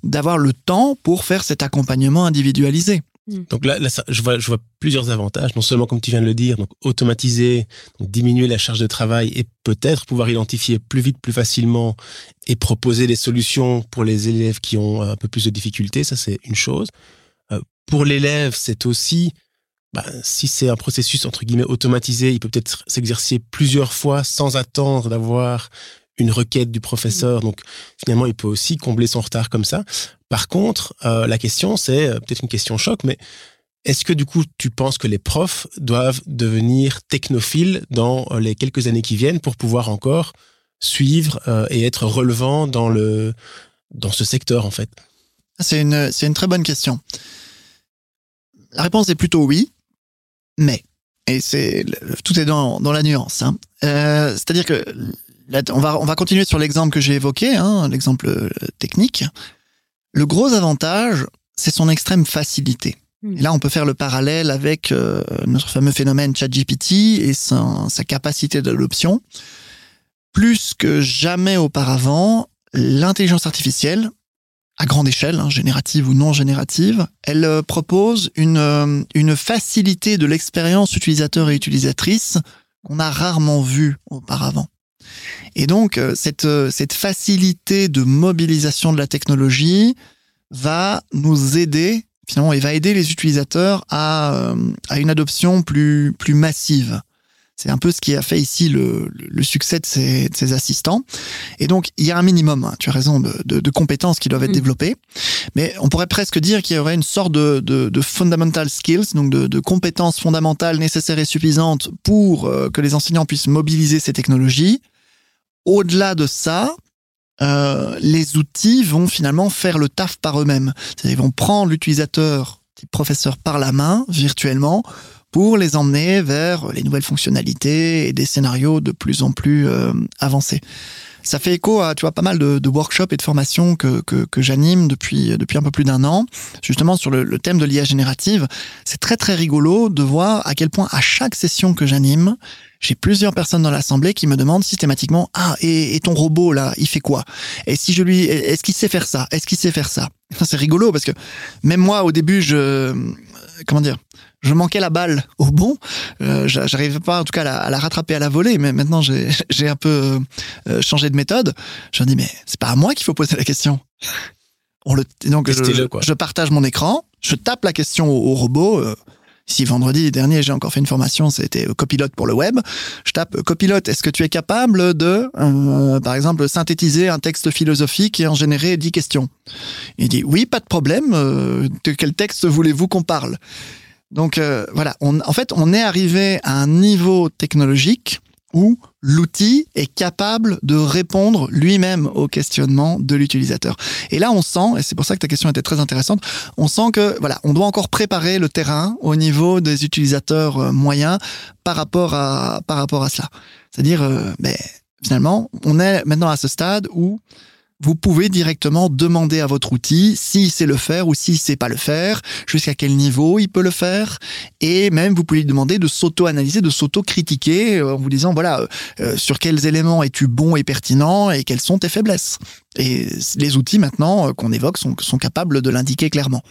d'avoir le temps pour faire cet accompagnement individualisé. Donc là, là ça, je, vois, je vois plusieurs avantages. Non seulement, comme tu viens de le dire, donc automatiser, donc diminuer la charge de travail et peut-être pouvoir identifier plus vite, plus facilement et proposer des solutions pour les élèves qui ont un peu plus de difficultés. Ça, c'est une chose. Euh, pour l'élève, c'est aussi, bah, si c'est un processus entre guillemets automatisé, il peut peut-être s'exercer plusieurs fois sans attendre d'avoir une requête du professeur. Donc finalement, il peut aussi combler son retard comme ça. Par contre, euh, la question, c'est peut-être une question choc, mais est-ce que du coup, tu penses que les profs doivent devenir technophiles dans les quelques années qui viennent pour pouvoir encore suivre euh, et être relevant dans ce secteur en fait? C'est une c'est une très bonne question. La réponse est plutôt oui, mais et c'est tout est dans la nuance. Hein. Euh, C'est-à-dire que là, on va on va continuer sur l'exemple que j'ai évoqué, hein, l'exemple technique. Le gros avantage, c'est son extrême facilité. Hmm. Et là, on peut faire le parallèle avec euh, notre fameux phénomène ChatGPT et sa, sa capacité d'adoption. Plus que jamais auparavant, l'intelligence artificielle, à grande échelle, hein, générative ou non générative, elle euh, propose une, euh, une facilité de l'expérience utilisateur et utilisatrice qu'on a rarement vue auparavant. Et donc, euh, cette, euh, cette facilité de mobilisation de la technologie va nous aider, finalement, et va aider les utilisateurs à, euh, à une adoption plus, plus massive. C'est un peu ce qui a fait ici le, succès de ces, de ces assistants. Et donc, il y a un minimum, hein, tu as raison, de, de, de compétences qui doivent être Mm. développées. Mais on pourrait presque dire qu'il y aurait une sorte de, fundamental skills, donc de, de compétences fondamentales nécessaires et suffisantes pour euh, que les enseignants puissent mobiliser ces technologies. Au-delà de ça, euh, les outils vont finalement faire le taf par eux-mêmes. Ils vont prendre l'utilisateur, professeur, par la main, virtuellement, pour les emmener vers les nouvelles fonctionnalités et des scénarios de plus en plus euh, avancés. Ça fait écho à tu vois pas mal de, de workshops et de formations que, que, que j'anime depuis depuis un peu plus d'un an, justement sur le, le thème de l'IA générative. C'est très très rigolo de voir à quel point à chaque session que j'anime, j'ai plusieurs personnes dans l'assemblée qui me demandent systématiquement ah et, et ton robot là il fait quoi? Et si je lui est-ce qu'il sait faire ça? Est-ce qu'il sait faire ça? C'est rigolo parce que même moi au début je comment dire je manquais la balle au bon. Euh, j'a- J'arrivais pas, en tout cas, à la, à la rattraper à la volée. Mais maintenant, j'ai un peu euh, changé de méthode. Je me dis, mais c'est pas à moi qu'il faut poser la question. On le, donc, je, partage mon écran, je tape la question au, au robot. euh, si vendredi dernier, j'ai encore fait une formation, c'était euh, copilote pour le web. Je tape euh, copilote, est-ce que tu es capable de, euh, par exemple, synthétiser un texte philosophique et en générer 10 questions? Il dit, oui, pas de problème. de quel texte voulez-vous qu'on parle? Donc voilà, en fait, on est arrivé à un niveau technologique où l'outil est capable de répondre lui-même aux questionnements de l'utilisateur. Et là, on sent, et c'est pour ça que ta question était très intéressante, on sent que voilà, on doit encore préparer le terrain au niveau des utilisateurs euh, moyens par rapport à par rapport à cela. C'est-à-dire, euh, ben, finalement, on est maintenant à ce stade où vous pouvez directement demander à votre outil s'il sait le faire ou s'il sait pas le faire, jusqu'à quel niveau il peut le faire, et même vous pouvez lui demander de s'auto-analyser, de s'auto-critiquer euh, en vous disant voilà euh, euh, sur quels éléments es-tu bon et pertinent et quelles sont tes faiblesses. Et les outils maintenant euh, qu'on évoque sont, sont capables de l'indiquer clairement.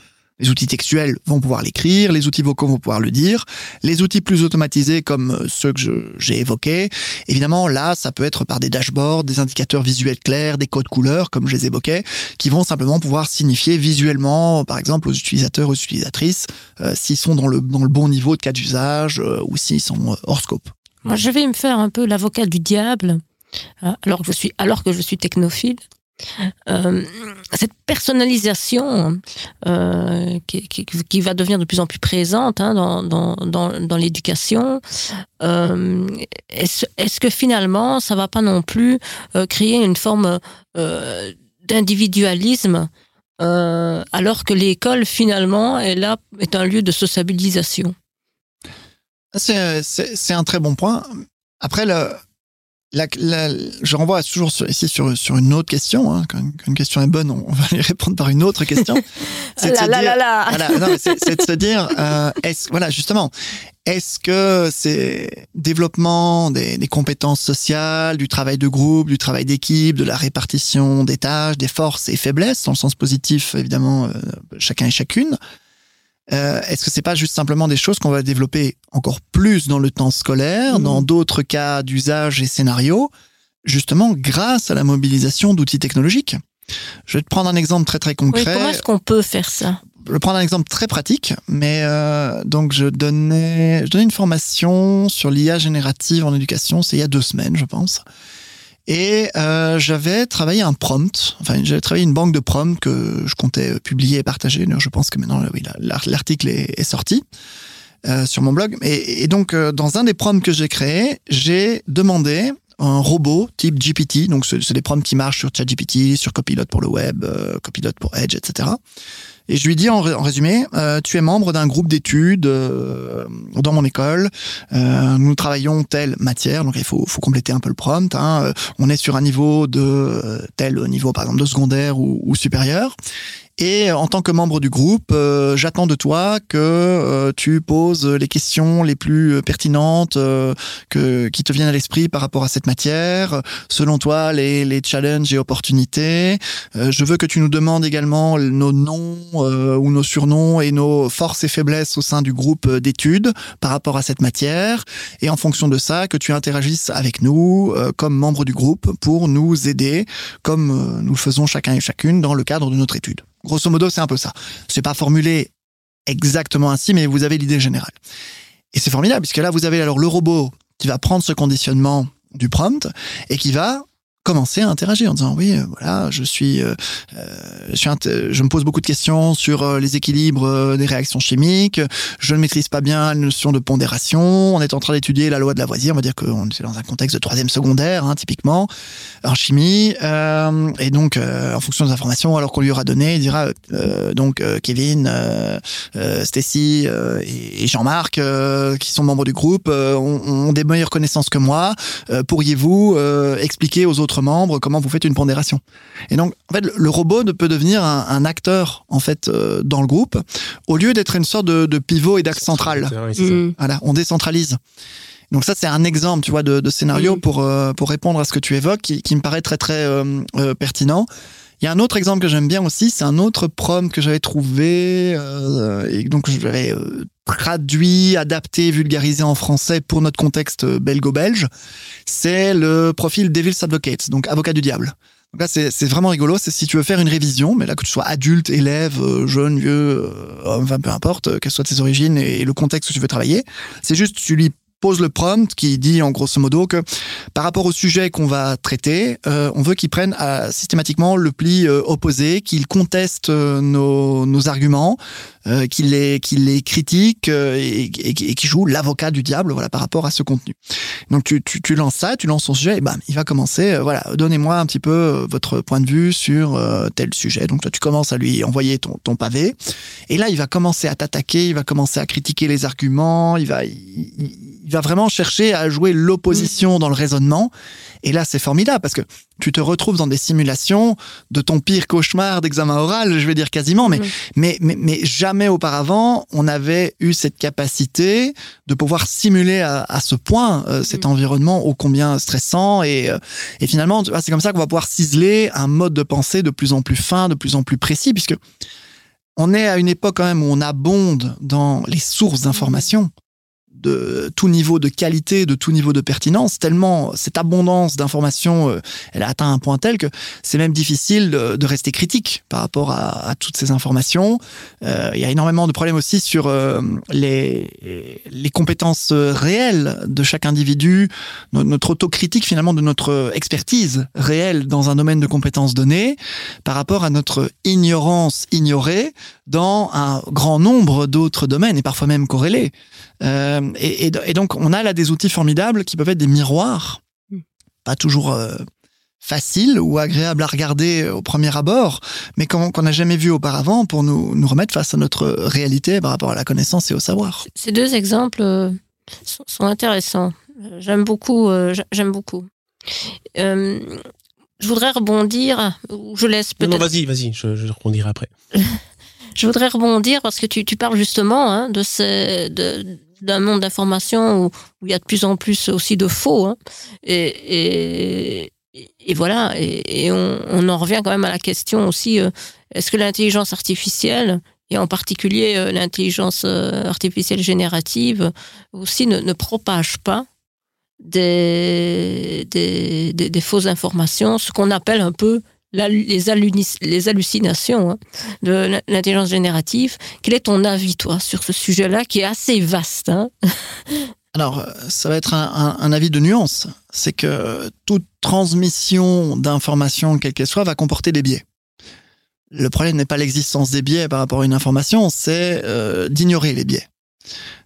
Les outils textuels vont pouvoir l'écrire, les outils vocaux vont pouvoir le dire, les outils plus automatisés comme euh, ceux que j'ai évoqués, évidemment là ça peut être par des dashboards, des indicateurs visuels clairs, des codes couleurs comme je les évoquais, qui vont simplement pouvoir signifier visuellement par exemple aux utilisateurs, aux utilisatrices, euh, s'ils sont dans le, bon niveau de cas d'usage euh, ou s'ils sont hors scope. Moi, je vais me faire un peu l'avocat du diable, alors que je suis, alors que je suis technophile. Euh, cette personnalisation euh, qui, va devenir de plus en plus présente hein, dans, dans, dans, l'éducation, euh, est-ce que finalement, ça va pas non plus créer une forme d'individualisme alors que l'école finalement est là est un lieu de sociabilisation? C'est un très bon point. Après, le, la, la- je renvoie toujours sur, ici sur, sur une autre question. Hein. Quand, une, quand une question est bonne, on, on va y répondre par une autre question. C'est de se dire- se euh, est-ce, voilà, justement, est-ce que c'est développement des, des compétences sociales, du travail de groupe, du travail d'équipe, de la répartition des tâches, des forces et faiblesses, dans le sens positif, évidemment, euh, chacun et chacune. Euh, est-ce que c'est pas juste simplement des choses qu'on va développer encore plus dans le temps scolaire, Mhm. dans d'autres cas d'usage et scénarios, justement grâce à la mobilisation d'outils technologiques? Je vais te prendre un exemple très très Oui, concret comment est-ce qu'on peut faire ça? Je vais prendre un exemple très pratique, mais euh, donc je donnais, je donnais une formation sur l'IA générative en éducation, c'est il y a deux semaines, je pense. Et euh, j'avais travaillé un prompt, enfin j'avais travaillé une banque de prompts que je comptais publier et partager. Je pense que maintenant, oui, la- l'article est, sorti euh, sur mon blog. Et, donc, euh, dans un des prompts que j'ai créé, j'ai demandé un robot type GPT, donc c'est des prompts qui marchent sur ChatGPT, sur Copilot pour le web, euh, Copilot pour Edge, etc. Et je lui dis en, ré- en résumé, euh, tu es membre d'un groupe d'études euh, dans mon école. Euh, nous travaillons telle matière, donc il faut, compléter un peu le prompt. Hein. On est sur un niveau de tel niveau, par exemple, de secondaire ou supérieur. Et en tant que membre du groupe, euh, j'attends de toi que euh, tu poses les questions les plus pertinentes que, qui te viennent à l'esprit par rapport à cette matière. Selon toi, les, les challenges et opportunités. je veux que tu nous demandes également nos noms ou nos surnoms et nos forces et faiblesses au sein du groupe d'études par rapport à cette matière. Et en fonction de ça, que tu interagisses avec nous comme membre du groupe pour nous aider, comme nous le faisons chacun et chacune dans le cadre de notre étude. Grosso modo, c'est un peu ça. C'est pas formulé exactement ainsi, mais vous avez l'idée générale. Et c'est formidable, puisque là, vous avez alors le robot qui va prendre ce conditionnement du prompt et qui va commencer à interagir en disant oui euh, voilà je suis euh, euh, je, me pose beaucoup de questions sur les équilibres des réactions chimiques. Je ne maîtrise pas bien la notion de pondération. On est en train d'étudier la loi de Lavoisier. On va dire qu'on est dans un contexte de troisième secondaire hein, typiquement en chimie. Et donc en fonction des informations alors qu'on lui aura donné il dira donc Kevin Stacy et, Jean-Marc qui sont membres du groupe ont, ont, des meilleures connaissances que moi. Pourriez-vous expliquer aux autres membres, comment vous faites une pondération. Et donc, en fait, le robot peut devenir un, acteur en fait euh, dans le groupe, au lieu d'être une sorte de, pivot et d'axe central. Mmh. Voilà, on décentralise. Donc ça, c'est un exemple, tu vois, de, scénario mmh. pour euh, pour répondre à ce que tu évoques, qui, me paraît très très euh, pertinent. Il y a un autre exemple que j'aime bien aussi, c'est un autre prom que j'avais trouvé et donc je l'avais traduit, adapté, vulgarisé en français pour notre contexte belgo-belge, c'est le profil Devil's Advocate, donc avocat du diable. Donc là, c'est vraiment rigolo. C'est si tu veux faire une révision, mais là, que tu sois adulte, élève, euh, jeune, vieux, euh, enfin, peu importe, euh, quelles soient tes origines et le contexte où tu veux travailler, c'est juste, tu lis pose le prompt qui dit en grosso modo que par rapport au sujet qu'on va traiter, euh, on veut qu'il prenne euh, systématiquement le pli euh, opposé, qu'il conteste nos, nos, arguments, qu'il les, qu'il les critique et, et, qu'il joue l'avocat du diable voilà, par rapport à ce contenu. Donc tu, tu, tu lances ça, tu lances son sujet et bam, il va commencer, voilà, donnez-moi un petit peu votre point de vue sur tel sujet. Donc tu commences à lui envoyer ton, ton pavé et là il va commencer à t'attaquer, il va commencer à critiquer les arguments, il va... Il va vraiment chercher à jouer l'opposition dans le raisonnement. Et là, c'est formidable parce que tu te retrouves dans des simulations de ton pire cauchemar d'examen oral, je vais dire quasiment, mais, mais, mais, jamais auparavant on avait eu cette capacité de pouvoir simuler à, ce point euh, cet environnement ô combien stressant. Et, euh, et finalement, c'est comme ça qu'on va pouvoir ciseler un mode de pensée de plus en plus fin, de plus en plus précis, puisque on est à une époque quand même où on abonde dans les sources d'information de tout niveau de qualité, de tout niveau de pertinence, tellement cette abondance d'informations, euh, elle a atteint un point tel que c'est même difficile de, rester critique par rapport à, toutes ces informations. Euh, il y a énormément de problèmes aussi sur euh, les, les compétences réelles de chaque individu, notre autocritique finalement de notre expertise réelle dans un domaine de compétences données par rapport à notre ignorance ignorée dans un grand nombre d'autres domaines et parfois même corrélés. Euh, et, donc, on a là des outils formidables qui peuvent être des miroirs, hmm. pas toujours euh, faciles ou agréables à regarder au premier abord, mais qu'on n'a jamais vu auparavant pour nous, nous remettre face à notre réalité par rapport à la connaissance et au savoir. Ces deux exemples euh, sont, intéressants. J'aime beaucoup. J'aime beaucoup. je voudrais rebondir, je laisse peut-être. Non, vas-y, vas-y, je, je rebondirai après. je voudrais rebondir parce que tu, tu parles justement hein, de, ces, de, d'un monde d'information où, il y a de plus en plus aussi de faux. Hein. Et, voilà, et, on, en revient quand même à la question aussi, euh, est-ce que l'intelligence artificielle, et en particulier euh, l'intelligence euh, artificielle générative, aussi ne, ne propage pas des, des, des, fausses informations, ce qu'on appelle un peu les, hallucinations hein, de l'intelligence générative. Quel est ton avis, toi, sur ce sujet-là qui est assez vaste hein? Alors, ça va être un, avis de nuance. C'est que toute transmission d'informations, quelle qu'elle soit, va comporter des biais. Le problème n'est pas l'existence des biais par rapport à une information, c'est euh, d'ignorer les biais.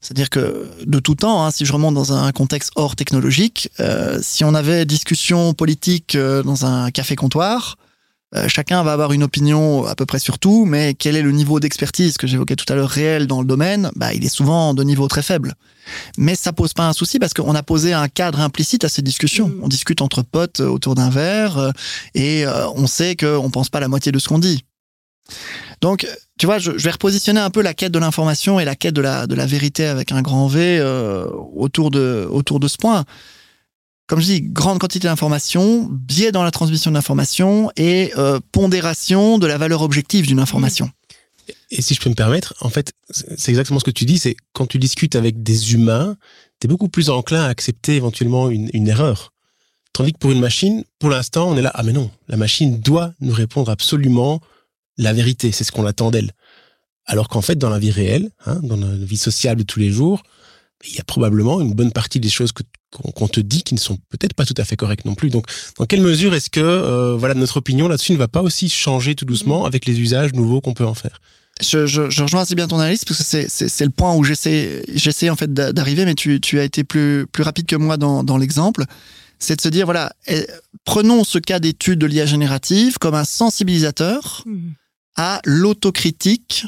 C'est-à-dire que de tout temps, hein, si je remonte dans un contexte hors technologique, euh, si on avait discussion politique euh, dans un café-comptoir, euh, chacun va avoir une opinion à peu près sur tout, mais quel est le niveau d'expertise que j'évoquais tout à l'heure réel dans le domaine? Bah, Il est souvent de niveau très faible. Mais ça pose pas un souci parce qu'on a posé un cadre implicite à ces discussions. Mm. On discute entre potes autour d'un verre euh, et euh, on sait qu'on pense pas la moitié de ce qu'on dit. Donc, tu vois, je, vais repositionner un peu la quête de l'information et la quête de la, de la vérité avec un grand V euh, autour, de, autour de ce point. Comme je dis, grande quantité d'informations, biais dans la transmission de et euh, pondération de la valeur objective d'une information. Et si je peux me permettre, en fait, c'est exactement ce que tu dis, c'est quand tu discutes avec des humains, tu es beaucoup plus enclin à accepter éventuellement une, erreur. Tandis que pour une machine, pour l'instant, on est là, ah mais non, la machine doit nous répondre absolument la vérité, c'est ce qu'on attend d'elle. Alors qu'en fait, dans la vie réelle, hein, dans la vie sociale de tous les jours, il y a probablement une bonne partie des choses qu'on te dit qui ne sont peut-être pas tout à fait correctes non plus. Donc, dans quelle mesure est-ce que euh, voilà notre opinion là-dessus ne va pas aussi changer tout doucement mm. avec les usages nouveaux qu'on peut en faire? Je, je, je, rejoins assez bien ton analyse parce que c'est, le point où j'essaie, j'essaie en fait d'arriver, mais tu, tu as été plus, plus rapide que moi dans, dans l'exemple. C'est de se dire voilà, eh, prenons ce cas d'étude de l'IA générative comme un sensibilisateur. Mm à l'autocritique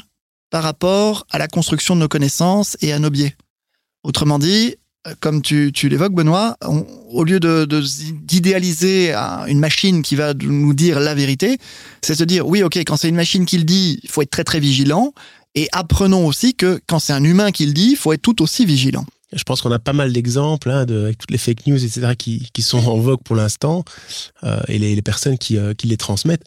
par rapport à la construction de nos connaissances et à nos biais. Autrement dit, comme tu, l'évoques, Benoît, au lieu de, d'idéaliser une machine qui va nous dire la vérité, c'est se dire, oui, ok, quand c'est une machine qui le dit, il faut être très très vigilant. Et apprenons aussi que quand c'est un humain qui le dit, il faut être tout aussi vigilant. Je pense qu'on a pas mal d'exemples hein, de, avec toutes les fake news, etc., qui, sont en vogue pour l'instant, euh, et les, personnes qui, euh, qui les transmettent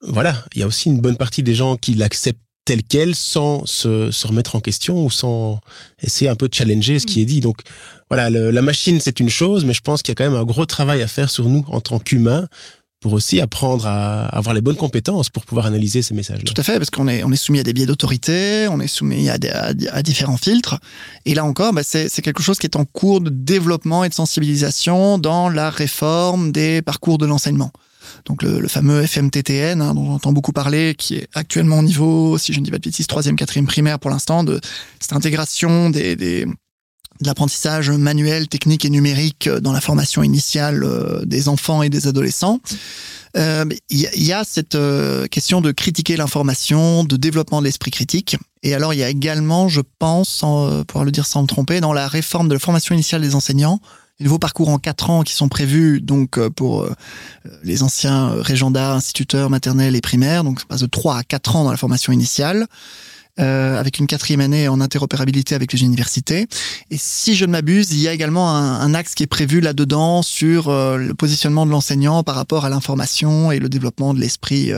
voilà, il y a aussi une bonne partie des gens qui l'acceptent tel quel sans se, remettre en question ou sans essayer un peu de challenger ce qui est dit. Donc voilà, la machine c'est une chose, mais je pense qu'il y a quand même un gros travail à faire sur nous en tant qu'humains pour aussi apprendre à avoir les bonnes compétences pour pouvoir analyser ces messages. Tout à fait, parce qu'on est, soumis à des biais d'autorité, on est soumis à, à, différents filtres. Et là encore, bah, c'est quelque chose qui est en cours de développement et de sensibilisation dans la réforme des parcours de l'enseignement donc le, fameux FMTTN hein, dont j'entends beaucoup parler, qui est actuellement au niveau, si je ne dis pas de bêtises, troisième, quatrième primaire pour l'instant, de cette intégration des, de l'apprentissage manuel, technique et numérique dans la formation initiale euh, des enfants et des adolescents. Euh, il euh, y, a cette euh, question de critiquer l'information, de développement de l'esprit critique. Et alors, il y a également, je pense, sans pouvoir le dire sans me tromper, dans la réforme de la formation initiale des enseignants, les nouveaux parcours en quatre ans qui sont prévus donc euh, pour euh, les anciens régendards, instituteurs maternels et primaires. Donc, ça passe de 3 à 4 ans dans la formation initiale. Euh, avec une quatrième année en interopérabilité avec les universités. Et si je ne m'abuse, il y a également un, axe qui est prévu là-dedans sur euh, le positionnement de l'enseignant par rapport à l'information et le développement de l'esprit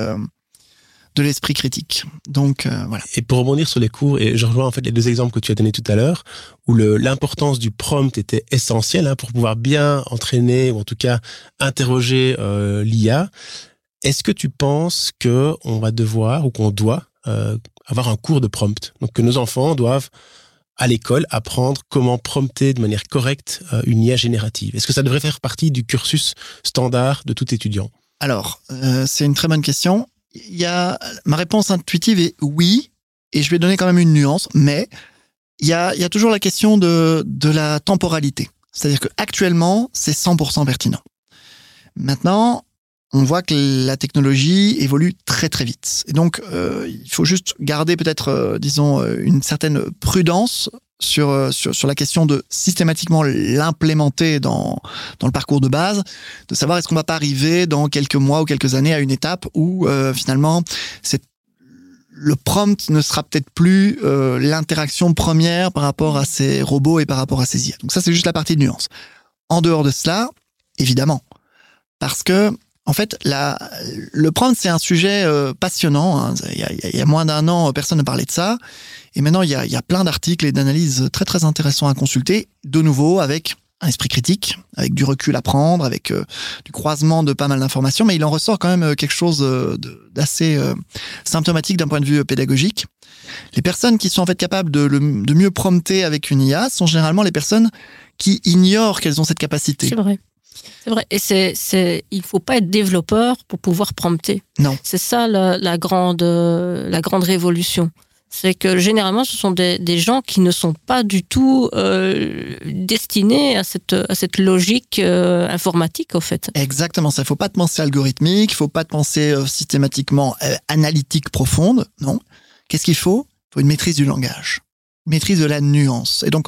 de l'esprit critique. Donc euh, voilà. Et pour rebondir sur les cours, et je rejoins en fait les deux exemples que tu as donnés tout à l'heure, où l'importance du prompt était essentielle hein, pour pouvoir bien entraîner ou en tout cas interroger euh, l'IA. Est-ce que tu penses que on va devoir ou qu'on doit euh, avoir un cours de prompt, donc que nos enfants doivent à l'école apprendre comment prompter de manière correcte une IA générative? Est-ce que ça devrait faire partie du cursus standard de tout étudiant? Alors, c'est une très bonne question y a ma réponse intuitive est oui, et je vais donner quand même une nuance, mais il y a, toujours la question de, la temporalité. C'est-à-dire que actuellement, c'est 100% pertinent. Maintenant, on voit que la technologie évolue très très vite. Et donc, euh, il faut juste garder peut-être, euh, disons, euh, une certaine prudence sur, sur, sur la question de systématiquement l'implémenter dans, dans le parcours de base, de savoir est-ce qu'on va pas arriver dans quelques mois ou quelques années à une étape où finalement c'est le prompt ne sera peut-être plus l'interaction première par rapport à ces robots et par rapport à ces IA. Donc ça, c'est juste la partie de nuance. En dehors de cela, évidemment, parce que en fait, le prompt, c'est un sujet euh, passionnant. Hein. Il, y a, moins d'un an, personne ne parlait de ça. Et maintenant, il y a, il y a plein d'articles et d'analyses très, très intéressants à consulter. De nouveau, avec un esprit critique, avec du recul à prendre, avec euh, du croisement de pas mal d'informations. Mais il en ressort quand même euh, quelque chose d'assez symptomatique d'un point de vue pédagogique. Les personnes qui sont en fait capables de, de mieux prompter avec une IA sont généralement les personnes qui ignorent qu'elles ont cette capacité. C'est vrai. C'est vrai. Et c'est, c'est, il faut pas être développeur pour pouvoir prompter. Non. C'est ça la, la, grande, la grande révolution. C'est que généralement, ce sont des, des, gens qui ne sont pas du tout euh, destinés à cette, à cette logique euh, informatique, en fait. Exactement ça. Il faut pas te penser algorithmique, il faut pas te penser euh, systématiquement analytique profonde, non. Qu'est-ce qu'il faut? Il faut une maîtrise du langage. Maîtrise de la nuance. Et donc,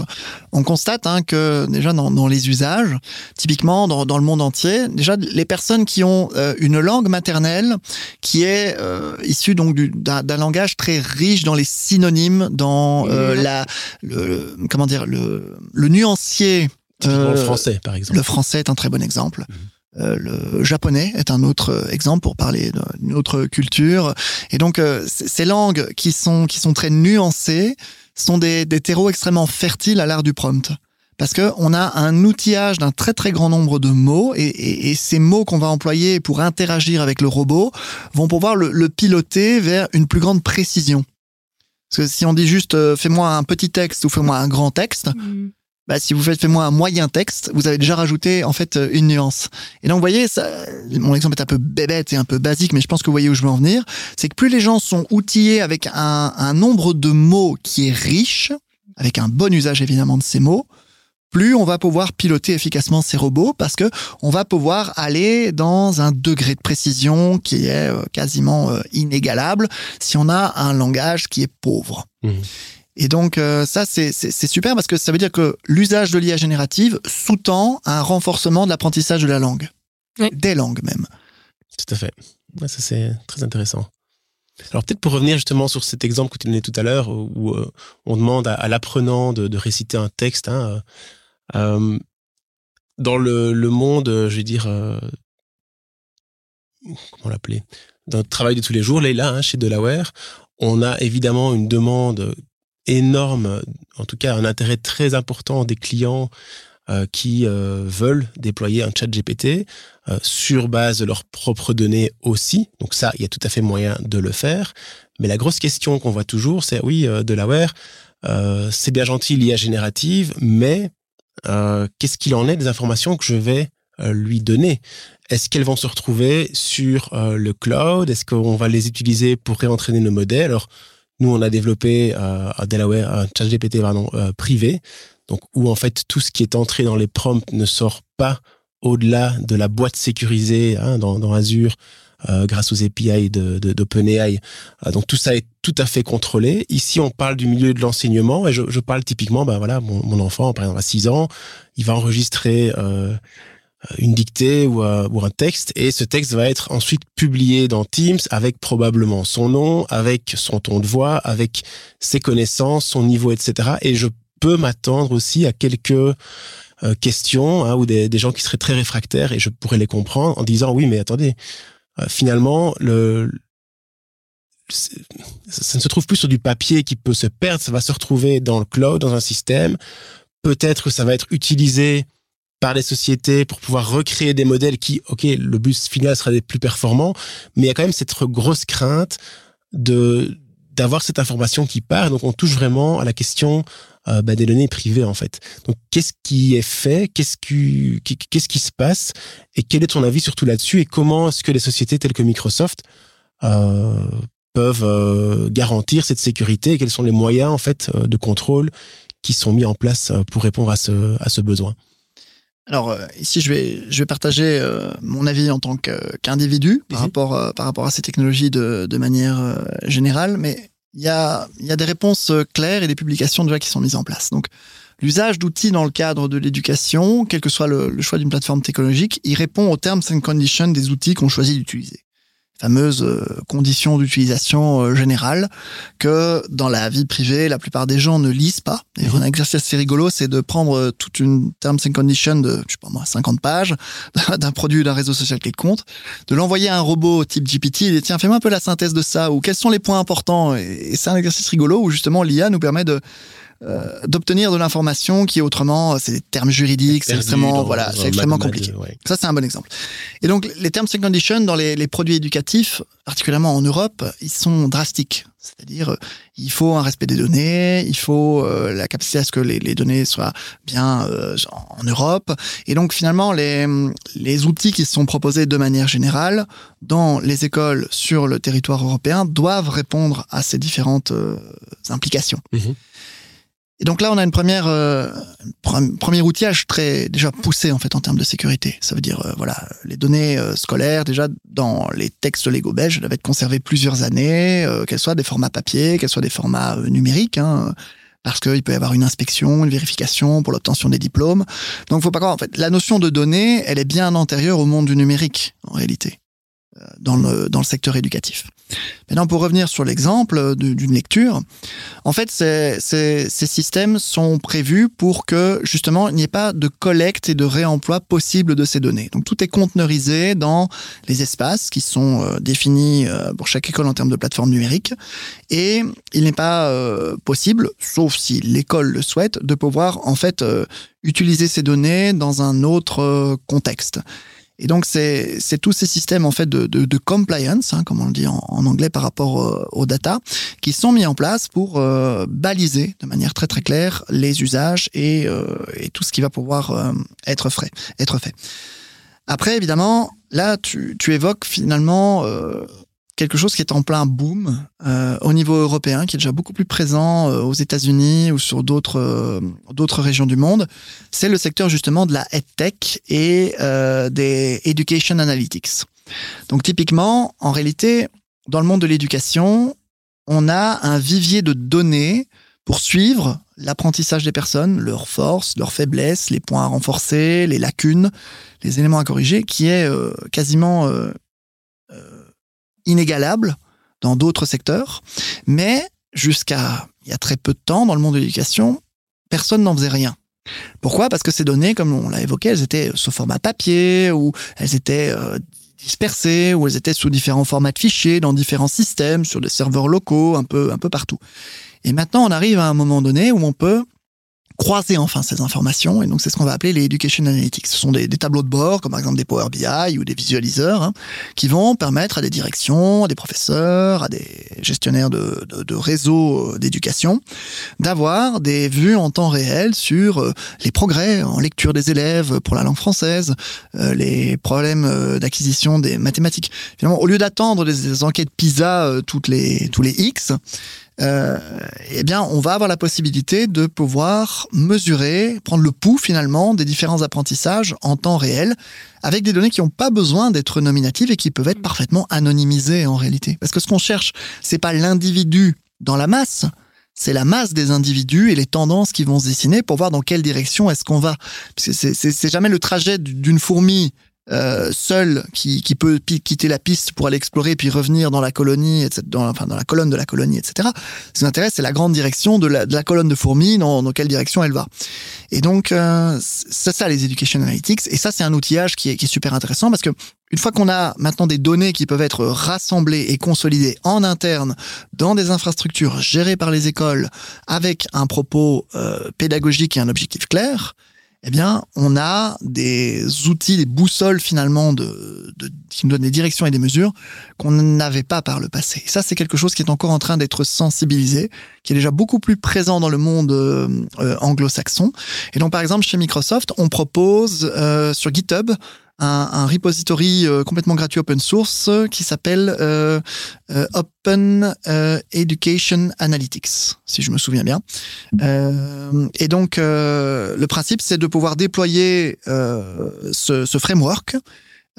on constate hein, que déjà dans, dans, les usages, typiquement dans, dans, le monde entier, déjà les personnes qui ont euh, une langue maternelle qui est euh, issue donc d'un langage très riche dans les synonymes, dans euh, la, le, comment dire, le, le nuancier. le français, par exemple. Le français est un très bon exemple. Mmh. Euh, le japonais est un autre exemple pour parler d'une autre culture. Et donc, euh, ces langues qui sont, qui sont très nuancées sont des, des terreaux extrêmement fertiles à l'art du prompt. Parce que on a un outillage d'un très très grand nombre de mots et, ces mots qu'on va employer pour interagir avec le robot vont pouvoir le, piloter vers une plus grande précision. Parce que si on dit juste euh, fais-moi un petit texte ou fais-moi un grand texte, mmh bah, si vous faites fais-moi un moyen texte, vous avez déjà rajouté en fait euh, une nuance. Et donc vous voyez, mon exemple est un peu bébête et un peu basique, mais je pense que vous voyez où je veux en venir. C'est que plus les gens sont outillés avec un, un nombre de mots qui est riche, avec un bon usage évidemment de ces mots, plus on va pouvoir piloter efficacement ces robots parce que on va pouvoir aller dans un degré de précision qui est euh, quasiment euh, inégalable si on a un langage qui est pauvre. Mmh. Et donc euh, ça, c'est super parce que ça veut dire que l'usage de l'IA générative sous-tend un renforcement de l'apprentissage de la langue, oui. des langues même. Tout à fait. ça, c'est très intéressant. Alors peut-être pour revenir justement sur cet exemple que tu donnais tout à l'heure, où, euh, on demande à, à l'apprenant de, de, réciter un texte, hein, euh, dans le, le, monde, je vais dire, euh, comment l'appeler, dans le travail de tous les jours, là, hein, chez Delaware, on a évidemment une demande énorme, en tout cas un intérêt très important des clients euh, qui euh, veulent déployer un chat GPT euh, sur base de leurs propres données aussi. Donc ça, il y a tout à fait moyen de le faire. Mais la grosse question qu'on voit toujours, c'est oui, euh, Delaware, euh, c'est bien gentil l'IA générative, mais euh, qu'est-ce qu'il en est des informations que je vais lui donner? Est-ce qu'elles vont se retrouver sur le cloud? Est-ce qu'on va les utiliser pour réentraîner nos modèles? Alors, nous, on a développé euh, à Delaware un chat GPT euh, privé, donc où en fait tout ce qui est entré dans les prompts ne sort pas au-delà de la boîte sécurisée hein, dans, Azure euh, grâce aux API d'OpenAI. De, donc tout ça est tout à fait contrôlé. Ici, on parle du milieu de l'enseignement et je, parle typiquement, ben voilà, mon, mon, enfant, par exemple, à 6 ans, il va enregistrer une dictée ou, euh, ou, un texte et ce texte va être ensuite publié dans Teams avec probablement son nom, avec son ton de voix, avec ses connaissances, son niveau, etc. Et je peux m'attendre aussi à quelques euh, questions hein, ou des, des, gens qui seraient très réfractaires et je pourrais les comprendre en disant oui mais attendez euh, finalement le ça ne se trouve plus sur du papier qui peut se perdre, ça va se retrouver dans le cloud, dans un système. Peut-être que ça va être utilisé par les sociétés pour pouvoir recréer des modèles qui, ok, le but final sera des plus performants, mais il y a quand même cette grosse crainte de d'avoir cette information qui part. Donc, on touche vraiment à la question euh, bah, des données privées, en fait. Donc, qu'est-ce qui est fait? Qu'est-ce qui, qu'est-ce qui se passe? Et quel est ton avis surtout là-dessus? Et comment est-ce que les sociétés telles que Microsoft euh, peuvent euh, garantir cette sécurité? Et quels sont les moyens, en fait, euh, de contrôle qui sont mis en place pour répondre à ce, à ce besoin? Alors euh, ici, je vais, je vais partager euh, mon avis en tant qu'individu par, mmh. rapport, euh, par rapport à ces technologies de, de manière euh, générale, mais il y a, y a des réponses claires et des publications déjà qui sont mises en place. Donc, l'usage d'outils dans le cadre de l'éducation, quel que soit le, le choix d'une plateforme technologique, il répond aux terms and conditions des outils qu'on choisit d'utiliser fameuses euh, conditions d'utilisation euh, générale que dans la vie privée, la plupart des gens ne lisent pas. Et mmh. un exercice assez rigolo, c'est de prendre euh, toute une terms and conditions de, je sais pas moi, 50 pages d'un produit d'un réseau social quelconque, de l'envoyer à un robot type GPT et dire, tiens, fais-moi un peu la synthèse de ça ou quels sont les points importants. Et c'est un exercice rigolo où justement l'IA nous permet de euh, d'obtenir de l'information qui autrement, c'est des termes juridiques, c'est extrêmement, voilà, c'est extrêmement compliqué. Ouais. Ça, c'est un bon exemple. Et donc, les termes and conditions dans les, les, produits éducatifs, particulièrement en Europe, ils sont drastiques. C'est-à-dire, il faut un respect des données, il faut euh, la capacité à ce que les, les données soient bien euh, en Europe. Et donc, finalement, les, les outils qui sont proposés de manière générale dans les écoles sur le territoire européen doivent répondre à ces différentes euh, implications. Mmh. Et donc là, on a une première, euh, premier outillage très déjà poussé en fait en termes de sécurité. Ça veut dire euh, voilà, les données euh, scolaires déjà dans les textes Lego belges doivent être conservées plusieurs années, euh, qu'elles soient des formats papier, qu'elles soient des formats euh, numériques. Hein. parce qu'il peut y avoir une inspection, une vérification pour l'obtention des diplômes. Donc, faut pas croire. En fait, la notion de données, elle est bien antérieure au monde du numérique, en réalité, dans le, secteur éducatif. Maintenant, pour revenir sur l'exemple d'une lecture, en fait, ces, systèmes sont prévus pour que justement il n'y ait pas de collecte et de réemploi possible de ces données. Donc tout est conteneurisé dans les espaces qui sont euh, définis euh, pour chaque école en termes de plateforme numérique, et il n'est pas euh, possible, sauf si l'école le souhaite, de pouvoir en fait utiliser ces données dans un autre contexte. Et donc, c'est tous ces systèmes en fait de, de, compliance, hein, comme on le dit en, en anglais par rapport euh, aux data, qui sont mis en place pour euh, baliser de manière très très claire les usages et, euh, et tout ce qui va pouvoir euh, être, frais, être fait. Après, évidemment, là, tu, tu évoques finalement quelque chose qui est en plein boom euh, au niveau européen, qui est déjà beaucoup plus présent euh, aux États-Unis ou sur d'autres euh, d'autres régions du monde. C'est le secteur justement de la EdTech et euh, des Education Analytics. Donc typiquement, en réalité, dans le monde de l'éducation, on a un vivier de données pour suivre l'apprentissage des personnes, leurs forces, leurs faiblesses, les points à renforcer, les lacunes, les éléments à corriger, qui est quasiment inégalable dans d'autres secteurs, mais jusqu'à il y a très peu de temps dans le monde de l'éducation, personne n'en faisait rien. Pourquoi? Parce que ces données, comme on l'a évoqué, elles étaient sous format papier ou elles étaient euh, dispersées ou elles étaient sous différents formats de fichiers dans différents systèmes, sur des serveurs locaux, un peu, un peu partout. Et maintenant, on arrive à un moment donné où on peut croiser enfin ces informations. Et donc, c'est ce qu'on va appeler les Education Analytics. Ce sont des, tableaux de bord, comme par exemple des Power BI ou des visualiseurs, hein, qui vont permettre à des directions, à des professeurs, à des gestionnaires de, de, réseaux d'éducation d'avoir des vues en temps réel sur euh, les progrès en lecture des élèves pour la langue française, euh, les problèmes euh, d'acquisition des mathématiques. Finalement, au lieu d'attendre des, enquêtes PISA euh, toutes les, tous les X, euh, eh bien, on va avoir la possibilité de pouvoir mesurer, prendre le pouls finalement des différents apprentissages en temps réel, avec des données qui n'ont pas besoin d'être nominatives et qui peuvent être parfaitement anonymisées en réalité. Parce que ce qu'on cherche, c'est pas l'individu dans la masse, c'est la masse des individus et les tendances qui vont se dessiner pour voir dans quelle direction est-ce qu'on va. C'est jamais le trajet d'une fourmi euh, seul qui, qui peut quitter la piste pour aller explorer puis revenir dans la colonie, etc., dans, enfin dans la colonne de la colonie, etc. Ce qui intéresse, c'est la grande direction de la, de la colonne de fourmis, dans, dans quelle direction elle va. Et donc, euh, c'est ça les Education Analytics. Et ça, c'est un outillage qui est, qui est super intéressant parce que une fois qu'on a maintenant des données qui peuvent être rassemblées et consolidées en interne dans des infrastructures gérées par les écoles avec un propos euh, pédagogique et un objectif clair, eh bien, on a des outils, des boussoles finalement de, de, qui nous donnent des directions et des mesures qu'on n'avait pas par le passé. Et ça, c'est quelque chose qui est encore en train d'être sensibilisé, qui est déjà beaucoup plus présent dans le monde euh, anglo-saxon. Et donc, par exemple, chez Microsoft, on propose euh, sur GitHub un, repository euh, complètement gratuit open source qui s'appelle euh, euh, Open euh, Education Analytics, si je me souviens bien. Euh, et donc, le principe, c'est de pouvoir déployer ce framework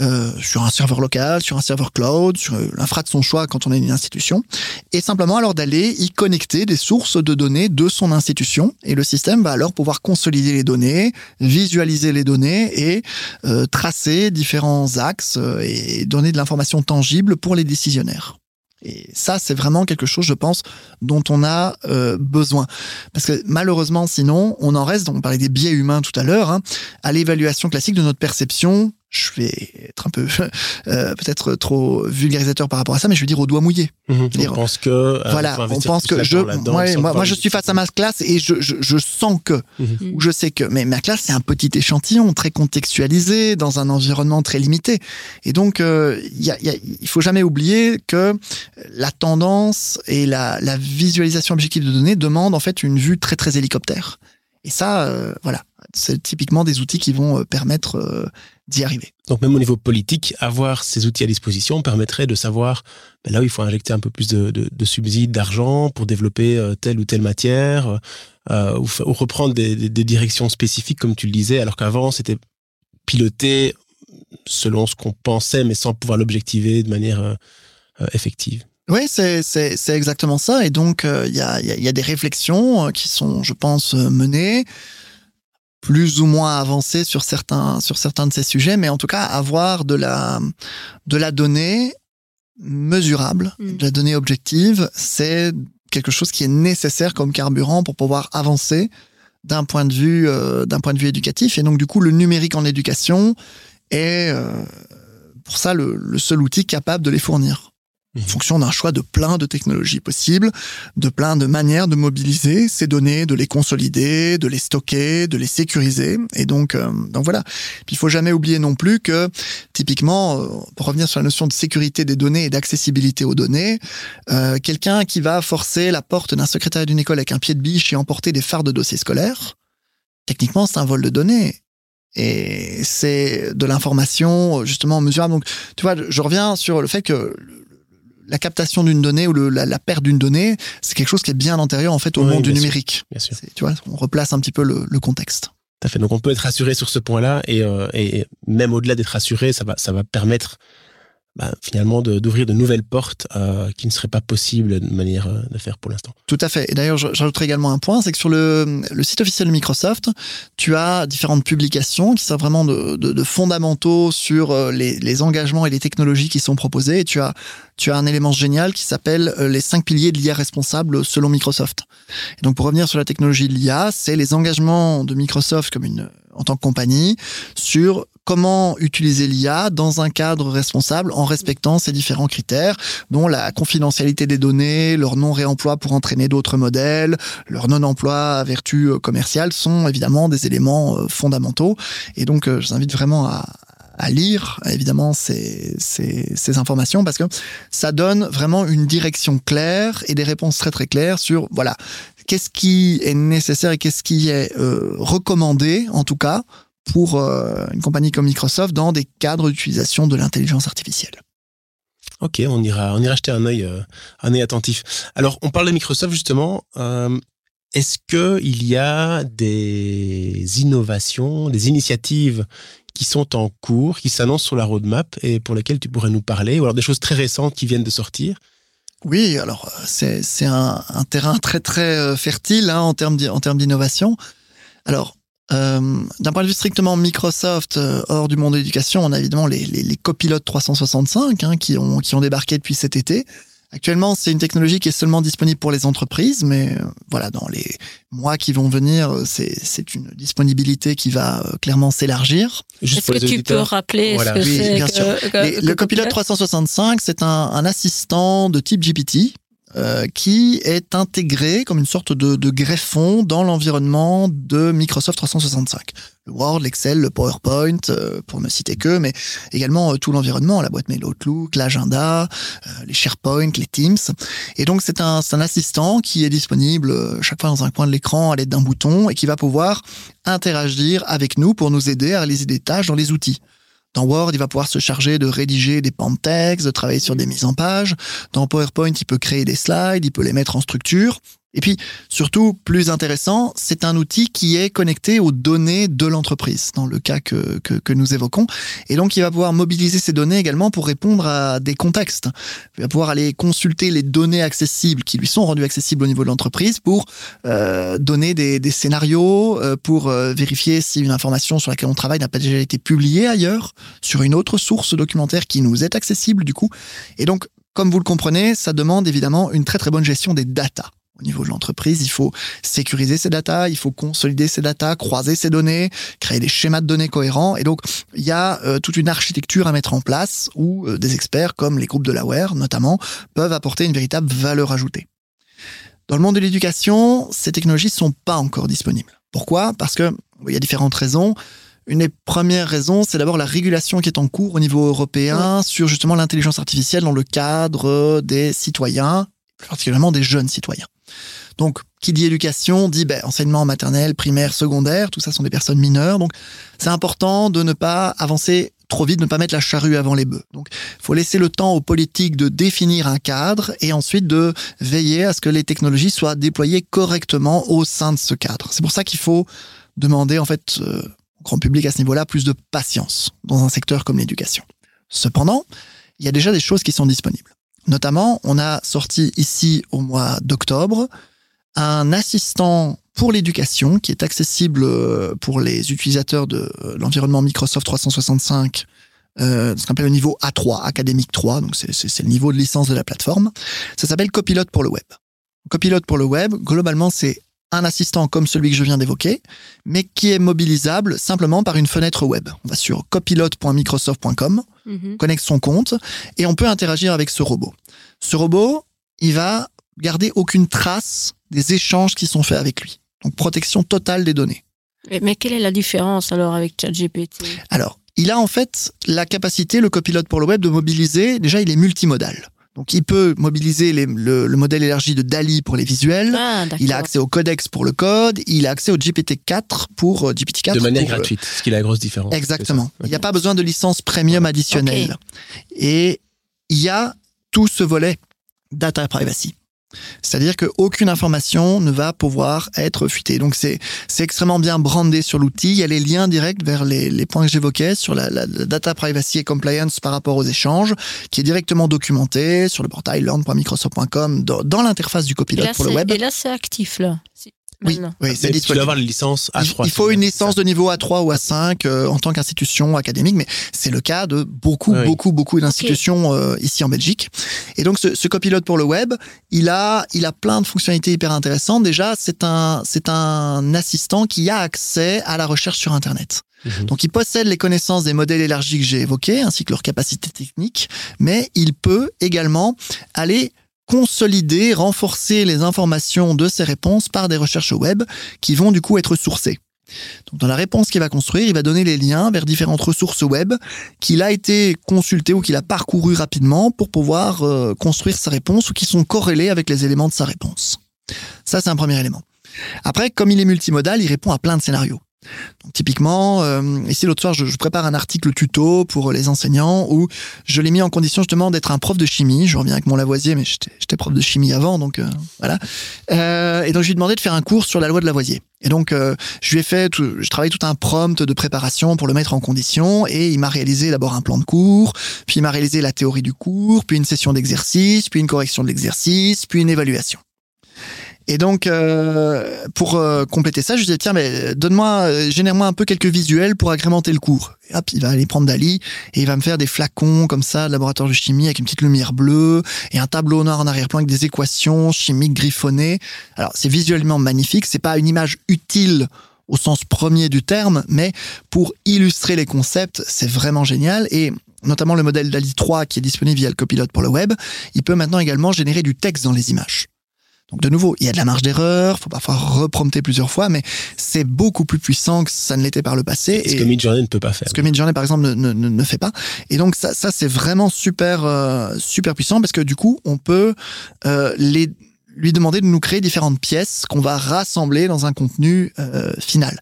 euh, sur un serveur local, sur un serveur cloud, sur l'infra de son choix quand on est une institution, et simplement alors d'aller y connecter des sources de données de son institution, et le système va alors pouvoir consolider les données, visualiser les données et euh, tracer différents axes euh, et donner de l'information tangible pour les décisionnaires. Et ça, c'est vraiment quelque chose, je pense, dont on a euh, besoin. Parce que malheureusement, sinon, on en reste, on parlait des biais humains tout à l'heure, hein, à l'évaluation classique de notre perception je vais être un peu euh, peut-être trop vulgarisateur par rapport à ça, mais je vais dire au doigt mouillé. Mmh, dire, on pense que euh, voilà, on pense que je, moi, moi je suis face à ma classe et je, je, je sens que mmh. ou je sais que, mais ma classe c'est un petit échantillon très contextualisé dans un environnement très limité et donc euh, y a, y a, il faut jamais oublier que la tendance et la, la visualisation objective de données demandent en fait une vue très très hélicoptère. Et ça, euh, voilà, c'est typiquement des outils qui vont euh, permettre euh, d'y arriver. Donc même au niveau politique, avoir ces outils à disposition permettrait de savoir ben là où il faut injecter un peu plus de, de, de subsides, d'argent pour développer euh, telle ou telle matière, euh, ou, ou, reprendre des, des, des, directions spécifiques, comme tu le disais, alors qu'avant c'était piloté selon ce qu'on pensait, mais sans pouvoir l'objectiver de manière euh, effective. Oui, c'est exactement ça. Et donc, il y, a, y, a, des réflexions qui sont, je pense, menées plus ou moins avancées sur certains, sur certains de ces sujets, mais en tout cas, avoir de la, de la donnée mesurable, mm. de la donnée objective, c'est quelque chose qui est nécessaire comme carburant pour pouvoir avancer d'un point de vue euh, d'un point de vue éducatif et donc du coup le numérique en éducation est euh, pour ça le, le, seul outil capable de les fournir en mhm. fonction d'un choix de plein de technologies possibles, de plein de manières de mobiliser ces données, de les consolider, de les stocker, de les sécuriser. Et donc, euh, donc voilà. Puis il faut jamais oublier non plus que, typiquement, euh, pour revenir sur la notion de sécurité des données et d'accessibilité aux données, euh, quelqu'un qui va forcer la porte d'un secrétaire d'une école avec un pied de biche et emporter des phares de dossiers scolaires, techniquement, c'est un vol de données et c'est de l'information justement mesurable. Donc, tu vois, je reviens sur le fait que la captation d'une donnée ou la, perte d'une donnée, c'est quelque chose qui est bien antérieur en fait au monde du numérique. Bien sûr. Tu vois, on replace un petit peu le, contexte. Tout à fait. Donc on peut être rassuré sur ce point-là et, euh, et même au-delà d'être rassuré, ça va, ça va permettre bah, finalement d'ouvrir de, nouvelles portes euh, qui ne seraient pas possibles de manière euh, de faire pour l'instant. Tout à fait. Et d'ailleurs, j'ajouterai également un point, c'est que sur le, site officiel de Microsoft, tu as différentes publications qui sont vraiment de, fondamentaux sur euh, les, les, engagements et les technologies qui sont proposées. Et tu as, tu as un élément génial qui s'appelle les cinq piliers de l'IA responsable selon Microsoft. Et donc, pour revenir sur la technologie de l'IA, c'est les engagements de Microsoft comme une en tant que compagnie sur comment utiliser l'IA dans un cadre responsable en respectant ces différents critères, dont la confidentialité des données, leur non-réemploi pour entraîner d'autres modèles, leur non-emploi à vertu euh, commerciale sont évidemment des éléments euh, fondamentaux. Et donc, euh, je vous invite vraiment à, lire évidemment ces, informations parce que ça donne vraiment une direction claire et des réponses très très claires sur voilà qu'est-ce qui est nécessaire et qu'est-ce qui est recommandé en tout cas pour euh, une compagnie comme Microsoft dans des cadres d'utilisation de l'intelligence artificielle. Ok, on ira, on ira jeter un œil, euh, un œil attentif. Alors, on parle de Microsoft justement. Euh, est-ce que il y a des innovations, des initiatives qui sont en cours, qui s'annoncent sur la roadmap et pour lesquelles tu pourrais nous parler, ou alors des choses très récentes qui viennent de sortir? Oui, alors c'est un, un, terrain très très fertile hein, en termes en termes d'innovation. Alors euh, d'un point de vue strictement Microsoft, euh, hors du monde de l'éducation, on a évidemment les, les, les copilotes 365 hein, qui, ont, qui ont débarqué depuis cet été. Actuellement, c'est une technologie qui est seulement disponible pour les entreprises, mais euh, voilà, dans les mois qui vont venir, c'est une disponibilité qui va clairement s'élargir. Est-ce que tu peux rappeler ce que oui, c'est bien sûr. le copilote 365, c'est un, un assistant de type GPT euh, qui est intégré comme une sorte de, greffon dans l'environnement de Microsoft 365. Le Word, l'Excel, le PowerPoint, euh, pour ne citer que, mais également euh, tout l'environnement, la boîte mail Outlook, l'agenda, les SharePoint, les Teams. Et donc c'est un, un assistant qui est disponible chaque fois dans un coin de l'écran à l'aide d'un bouton et qui va pouvoir interagir avec nous pour nous aider à réaliser des tâches dans les outils. Dans Word, il va pouvoir se charger de rédiger des pans de travailler sur des mises en page. Dans PowerPoint, il peut créer des slides, il peut les mettre en structure. Et puis, surtout, plus intéressant, c'est un outil qui est connecté aux données de l'entreprise, dans le cas que, que, que, nous évoquons. Et donc, il va pouvoir mobiliser ces données également pour répondre à des contextes. Il va pouvoir aller consulter les données accessibles qui lui sont rendues accessibles au niveau de l'entreprise pour euh, donner des, des scénarios, euh, pour euh, vérifier si une information sur laquelle on travaille n'a pas déjà été publiée ailleurs, sur une autre source documentaire qui nous est accessible du coup. Et donc, comme vous le comprenez, ça demande évidemment une très très bonne gestion des datas au niveau de l'entreprise. Il faut sécuriser ces datas, il faut consolider ces datas, croiser ces données, créer des schémas de données cohérents. Et donc, il y a euh, toute une architecture à mettre en place où euh, des experts comme les groupes de l'AWARE notamment peuvent apporter une véritable valeur ajoutée. Dans le monde de l'éducation, ces technologies ne sont pas encore disponibles. Pourquoi? Parce que il y a différentes raisons. Une des premières raisons, c'est d'abord la régulation qui est en cours au niveau européen sur justement l'intelligence artificielle dans le cadre des citoyens, particulièrement des jeunes citoyens. Donc, qui dit éducation dit ben, enseignement maternel, primaire, secondaire, tout ça sont des personnes mineures. Donc, c'est important de ne pas avancer trop vite, de ne pas mettre la charrue avant les bœufs. Donc, il faut laisser le temps aux politiques de définir un cadre et ensuite de veiller à ce que les technologies soient déployées correctement au sein de ce cadre. C'est pour ça qu'il faut demander, en fait, euh, au grand public à ce niveau-là, plus de patience dans un secteur comme l'éducation. Cependant, il y a déjà des choses qui sont disponibles. Notamment, on a sorti ici au mois d'octobre un assistant pour l'éducation qui est accessible euh, pour les utilisateurs de euh, l'environnement Microsoft 365 euh, ce qu'on appelle le niveau A3, académique 3, donc c'est le niveau de licence de la plateforme. Ça s'appelle Copilote pour le web. Copilote pour le web, globalement, c'est un assistant comme celui que je viens d'évoquer, mais qui est mobilisable simplement par une fenêtre web. On va sur copilote.microsoft.com, mhm. connecte son compte, et on peut interagir avec ce robot. Ce robot, il va garder aucune trace des échanges qui sont faits avec lui. Donc protection totale des données. Mais quelle est la différence alors avec ChatGPT? Alors, il a en fait la capacité, le copilote pour le web, de mobiliser, déjà il est multimodal. Donc il peut mobiliser le, modèle élargi de DALI pour les visuels. Ah, il a accès au codex pour le code. Il a accès au GPT-4 pour euh, GPT-4. De manière euh, gratuite, ce qui est la grosse différence. Exactement. Il n'y a pas besoin de licence premium additionnelle. Et il y a tout ce volet data privacy. C'est-à-dire qu'aucune information ne va pouvoir être fuitée. Donc c'est extrêmement bien brandé sur l'outil. Il y a les liens directs vers les, points que j'évoquais sur la, data privacy et compliance par rapport aux échanges, qui est directement documenté sur le portail learn.microsoft.com dans, l'interface du copilote pour le web. Et là c'est actif là. Oui, oui c'est Tu dois avoir les licences A3. Il, faut une licence de niveau A3 ou A5 euh, en tant qu'institution académique, mais c'est le cas de beaucoup, beaucoup, beaucoup d'institutions euh, ici en Belgique. Et donc, ce, ce, copilote pour le web, il a, il a plein de fonctionnalités hyper intéressantes. Déjà, c'est un, c'est un assistant qui a accès à la recherche sur Internet. Mhm. Donc, il possède les connaissances des modèles élargis que j'ai évoqués, ainsi que leurs capacités techniques, mais il peut également aller consolider, renforcer les informations de ces réponses par des recherches web qui vont du coup être sourcées. Donc dans la réponse qu'il va construire, il va donner les liens vers différentes ressources web qu'il a été consulté ou qu'il a parcouru rapidement pour pouvoir euh, construire sa réponse ou qui sont corrélés avec les éléments de sa réponse. Ça, c'est un premier élément. Après, comme il est multimodal, il répond à plein de scénarios. Typiquement, euh, ici l'autre soir, je, prépare un article tuto pour les enseignants où je l'ai mis en condition justement d'être un prof de chimie. Je reviens avec mon Lavoisier, mais j'étais prof de chimie avant, donc euh, voilà. Euh, et donc je lui ai demandé de faire un cours sur la loi de Lavoisier. Et donc je lui ai fait, je travaille tout un prompt de préparation pour le mettre en condition, et il m'a réalisé d'abord un plan de cours, puis il m'a réalisé la théorie du cours, puis une session d'exercice, puis une correction de l'exercice, puis une évaluation. Et donc, euh, pour euh, compléter ça, je disais, tiens, mais donne-moi, euh, génère-moi un peu quelques visuels pour agrémenter le cours. Hop, il va aller prendre Dali et il va me faire des flacons comme ça, de laboratoire de chimie avec une petite lumière bleue et un tableau noir en arrière-plan avec des équations chimiques griffonnées. Alors, c'est visuellement magnifique. C'est pas une image utile au sens premier du terme, mais pour illustrer les concepts, c'est vraiment génial. Et notamment le modèle DALI 3 qui est disponible via le copilote pour le web, il peut maintenant également générer du texte dans les images. Donc de nouveau, il y a de la marge d'erreur, faut parfois reprompter plusieurs fois, mais c'est beaucoup plus puissant que ça ne l'était par le passé. Ce que Midjourney ne peut pas faire. Ce que Midjourney, par exemple, ne, ne, ne fait pas. Et donc ça, ça c'est vraiment super, euh, super puissant parce que du coup, on peut euh, les lui demander de nous créer différentes pièces qu'on va rassembler dans un contenu euh, final.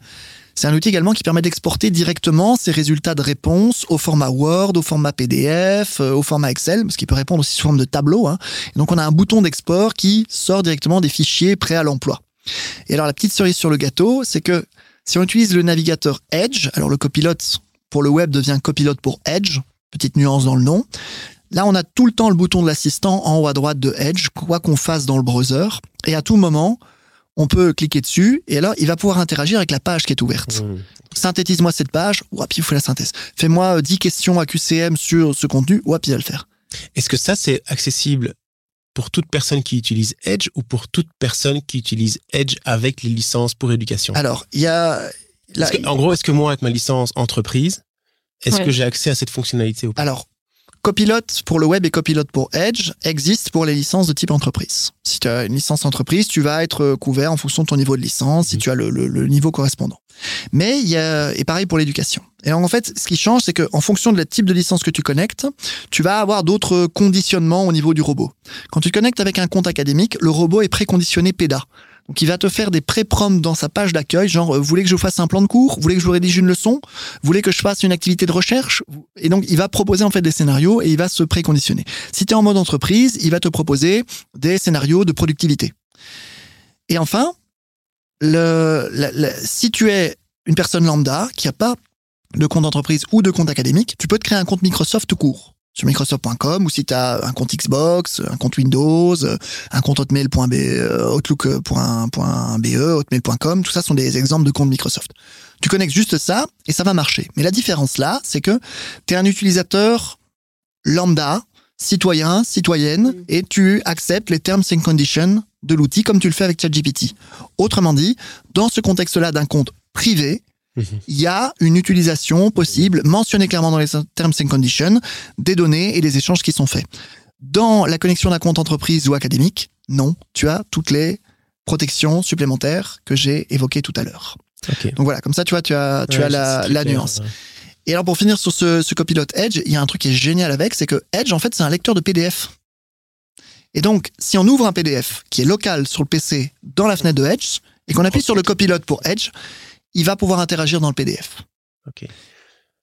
C'est un outil également qui permet d'exporter directement ces résultats de réponse au format Word, au format PDF, euh, au format Excel, parce qu'il peut répondre aussi sous forme de tableau. Hein. donc on a un bouton d'export qui sort directement des fichiers prêts à l'emploi. Et alors la petite cerise sur le gâteau, c'est que si on utilise le navigateur Edge, alors le copilote pour le web devient copilote pour Edge, petite nuance dans le nom. Là, on a tout le temps le bouton de l'assistant en haut à droite de Edge, quoi qu'on fasse dans le browser. Et à tout moment, on peut cliquer dessus et alors il va pouvoir interagir avec la page qui est ouverte. Mmh. Synthétise-moi cette page, ou puis il faut la synthèse. Fais-moi 10 euh, questions à QCM sur ce contenu, ou puis il va le faire. Est-ce que ça c'est accessible pour toute personne qui utilise Edge ou pour toute personne qui utilise Edge avec les licences pour éducation? Alors, il y a... en gros, est-ce que moi, avec ma licence entreprise, est-ce que j'ai accès à cette fonctionnalité ou pas? Alors, Copilote pour le web et Copilote pour Edge existent pour les licences de type entreprise. Si tu as une licence entreprise, tu vas être couvert en fonction de ton niveau de licence, si mmh. tu as le, niveau correspondant. Mais il y a, et pareil pour l'éducation. Et en fait, ce qui change, c'est qu'en fonction de la type de licence que tu connectes, tu vas avoir d'autres conditionnements au niveau du robot. Quand tu connectes avec un compte académique, le robot est préconditionné PEDA. Donc il va te faire des pré-prompts dans sa page d'accueil, genre euh, vous voulez que je fasse un plan de cours, vous voulez que je vous rédige une leçon, vous voulez que je fasse une activité de recherche, et donc il va proposer en fait des scénarios et il va se préconditionner. Si tu es en mode entreprise, il va te proposer des scénarios de productivité. Et enfin, si tu es une personne lambda qui n'a pas de compte d'entreprise ou de compte académique, tu peux te créer un compte Microsoft tout court sur Microsoft.com ou si tu as un compte Xbox, un compte Windows, un compte Hotmail.be, Outlook.be, Hotmail.com, tout ça sont des exemples de comptes Microsoft. Tu connectes juste ça et ça va marcher. Mais la différence là, c'est que tu es un utilisateur lambda, citoyen, citoyenne, et tu acceptes les terms and conditions de l'outil comme tu le fais avec ChatGPT. Autrement dit, dans ce contexte-là d'un compte privé, mhm. il y a une utilisation possible, mentionnée clairement dans les terms and conditions, des données et des échanges qui sont faits. Dans la connexion d'un compte entreprise ou académique, non, tu as toutes les protections supplémentaires que j'ai évoquées tout à l'heure. Donc voilà, comme ça, tu vois, tu as, tu as la, nuance. Et alors pour finir sur ce, ce copilote Edge, il y a un truc qui est génial avec, c'est que Edge, en fait, c'est un lecteur de PDF. Et donc, si on ouvre un PDF qui est local sur le PC dans la fenêtre de Edge, et qu'on appuie sur le copilote pour Edge, il va pouvoir interagir dans le PDF. Ok.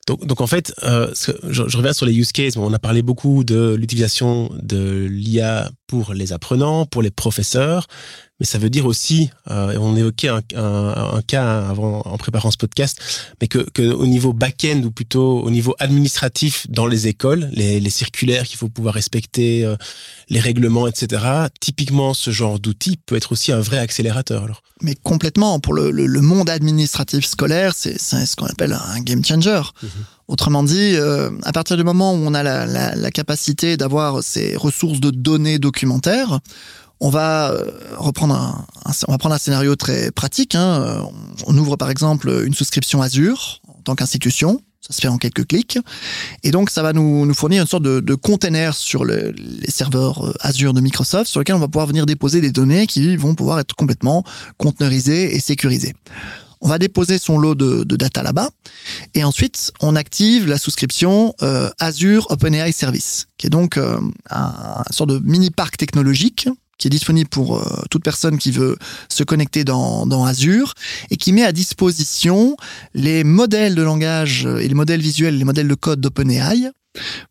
Donc, donc en fait, euh, je, je, reviens sur les use cases. On a parlé beaucoup de l'utilisation de l'IA pour les apprenants, pour les professeurs, mais ça veut dire aussi, euh, on évoquait un, un, un, cas avant en préparant ce podcast, mais que, que au niveau back-end ou plutôt au niveau administratif dans les écoles, les, les circulaires qu'il faut pouvoir respecter, euh, les règlements, etc. Typiquement, ce genre d'outil peut être aussi un vrai accélérateur. Alors. Mais complètement, pour le, le, monde administratif scolaire, c'est ce qu'on appelle un game changer. Mhm. Autrement dit, euh, à partir du moment où on a la, la, la capacité d'avoir ces ressources de données documentaires, on va euh, reprendre un, on va prendre un scénario très pratique. Hein. On ouvre par exemple une souscription Azure en tant qu'institution. Ça se fait en quelques clics. Et donc, ça va nous, nous fournir une sorte de, de container sur le, les serveurs euh, Azure de Microsoft sur lesquels on va pouvoir venir déposer des données qui vont pouvoir être complètement conteneurisées et sécurisées. On va déposer son lot de, data là-bas. Et ensuite, on active la souscription euh, Azure OpenAI Service, qui est donc euh, un, sorte de mini parc technologique qui est disponible pour euh, toute personne qui veut se connecter dans, Azure et qui met à disposition les modèles de langage et les modèles visuels, les modèles de code d'OpenAI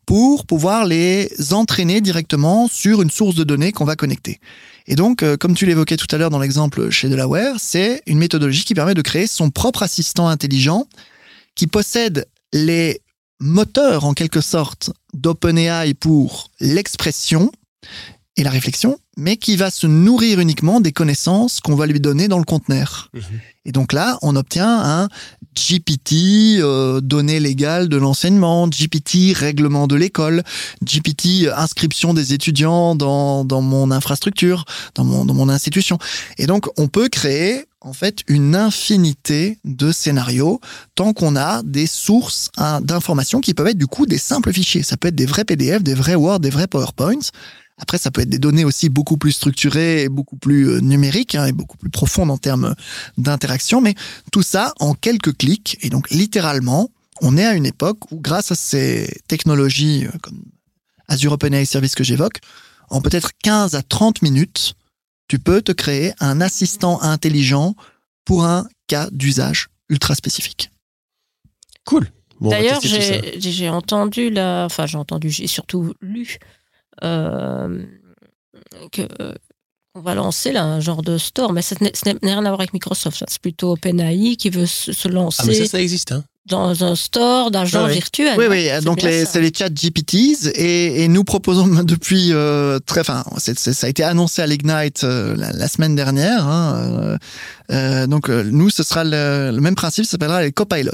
pour pouvoir les entraîner directement sur une source de données qu'on va connecter. Et donc, euh, comme tu l'évoquais tout à l'heure dans l'exemple chez Delaware, c'est une méthodologie qui permet de créer son propre assistant intelligent qui possède les moteurs en quelque sorte d'OpenAI pour l'expression et la réflexion, mais qui va se nourrir uniquement des connaissances qu'on va lui donner dans le conteneur. Mhm. Et donc là, on obtient un GPT, euh, données légales de l'enseignement, GPT, règlement de l'école, GPT, inscription des étudiants dans, dans mon infrastructure, dans mon, dans mon institution. Et donc, on peut créer en fait une infinité de scénarios tant qu'on a des sources hein, d'informations qui peuvent être du coup des simples fichiers. Ça peut être des vrais PDF, des vrais Word, des vrais PowerPoints. Après, ça peut être des données aussi beaucoup plus structurées et beaucoup plus euh, numériques hein, et beaucoup plus profondes en termes d'interaction, mais tout ça en quelques clics. Et donc, littéralement, on est à une époque où, grâce à ces technologies euh, comme Azure OpenAI Service que j'évoque, en peut-être 15 à 30 minutes, tu peux te créer un assistant intelligent pour un cas d'usage ultra spécifique. Cool. D'ailleurs, j'ai entendu la, enfin j'ai entendu, j'ai surtout lu euh, que euh, on va lancer là un genre de store, mais ça n'a rien à voir avec Microsoft. C'est plutôt OpenAI qui veut se, lancer. Ah, mais ça, ça existe. Hein dans un store d'un genre virtuel. Oui, oui. Donc c'est les chats GPTs et, et, nous proposons depuis euh, très, enfin, ça a été annoncé à l'Ignite euh, la, semaine dernière. Hein, euh, euh donc nous, ce sera le, le même principe, ça s'appellera les copilots.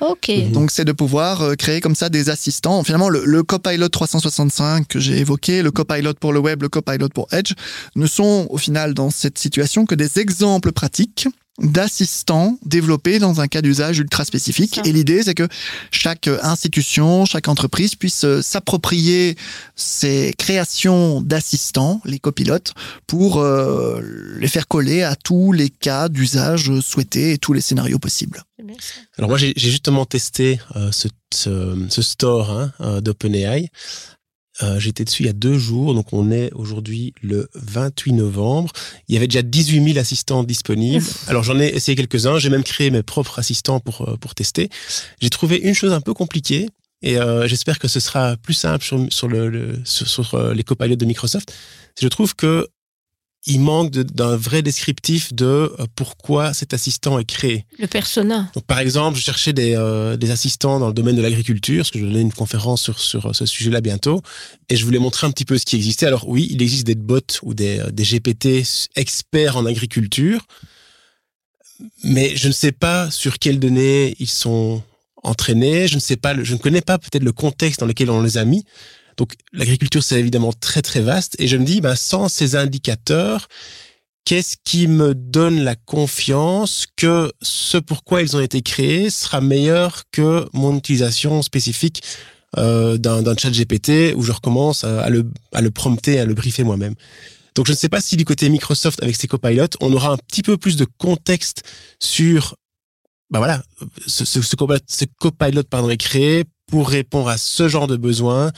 Ok. Mhm. Donc c'est de pouvoir créer comme ça des assistants. Finalement, le, le copilot 365 que j'ai évoqué, le copilot pour le web, le copilot pour Edge, ne sont au final dans cette situation que des exemples pratiques d'assistants développés dans un cas d'usage ultra spécifique. Et l'idée, c'est que chaque institution, chaque entreprise puisse euh, s'approprier ces créations d'assistants, les copilotes, pour euh, les faire coller à tous les cas d'usage souhaités et tous les scénarios possibles. Alors moi, j'ai justement testé euh, ce, ce, store hein, d'OpenAI euh, J'étais dessus il y a deux jours, donc on est aujourd'hui le 28 novembre. Il y avait déjà 18 000 assistants disponibles. Alors j'en ai essayé quelques-uns, j'ai même créé mes propres assistants pour, euh, pour tester. J'ai trouvé une chose un peu compliquée, et euh, j'espère que ce sera plus simple sur, sur, le, sur, sur euh, les copilotes de Microsoft. Je trouve que il manque d'un vrai descriptif de euh, pourquoi cet assistant est créé. Le persona. Donc, par exemple, je cherchais des, euh, des assistants dans le domaine de l'agriculture, parce que je donnais une conférence sur, sur ce sujet-là bientôt, et je voulais montrer un petit peu ce qui existait. Alors oui, il existe des bots ou des, des GPT experts en agriculture, mais je ne sais pas sur quelles données ils sont entraînés. Je ne sais pas, je ne connais pas peut-être le contexte dans lequel on les a mis. Donc l'agriculture, c'est évidemment très très vaste. Et je me dis, ben, sans ces indicateurs, qu'est-ce qui me donne la confiance que ce pourquoi ils ont été créés sera meilleur que mon utilisation spécifique euh, d'un chat GPT où je recommence à, le, à le prompter, à le briefer moi-même. Donc je ne sais pas si du côté Microsoft avec ses copilotes, on aura un petit peu plus de contexte sur bah voilà, ce, ce, ce, copilot pardon, est créé pour répondre à ce genre de besoin.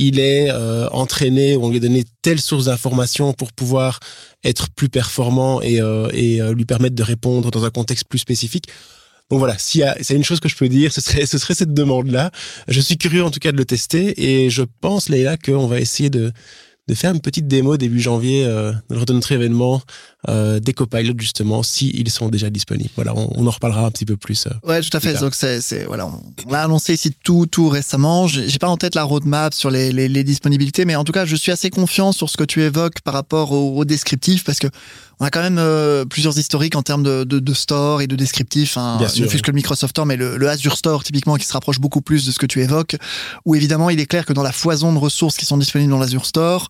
Il est euh, entraîné, on lui a donné telle source d'information pour pouvoir être plus performant et, euh, euh, lui permettre de répondre dans un contexte plus spécifique. Donc voilà, s'il y a, c'est une chose que je peux dire, ce serait, ce serait cette demande-là. Je suis curieux en tout cas de le tester et je pense, Leïla, qu'on va essayer de, de faire une petite démo début janvier euh, lors de notre événement euh, des copilotes justement si ils sont déjà disponibles. Voilà, on, en reparlera un petit peu plus. Euh, ouais, tout à fait. Donc c'est, voilà, on, l'a annoncé ici tout tout récemment. J'ai, pas en tête la roadmap sur les, les, les, disponibilités, mais en tout cas, je suis assez confiant sur ce que tu évoques par rapport au, au descriptif parce que on a quand même euh, plusieurs historiques en termes de, de, de, store et de descriptif. Hein. Bien sûr, ne que le Microsoft Store, mais le, le, Azure Store typiquement qui se rapproche beaucoup plus de ce que tu évoques. Où évidemment, il est clair que dans la foison de ressources qui sont disponibles dans l'Azure Store,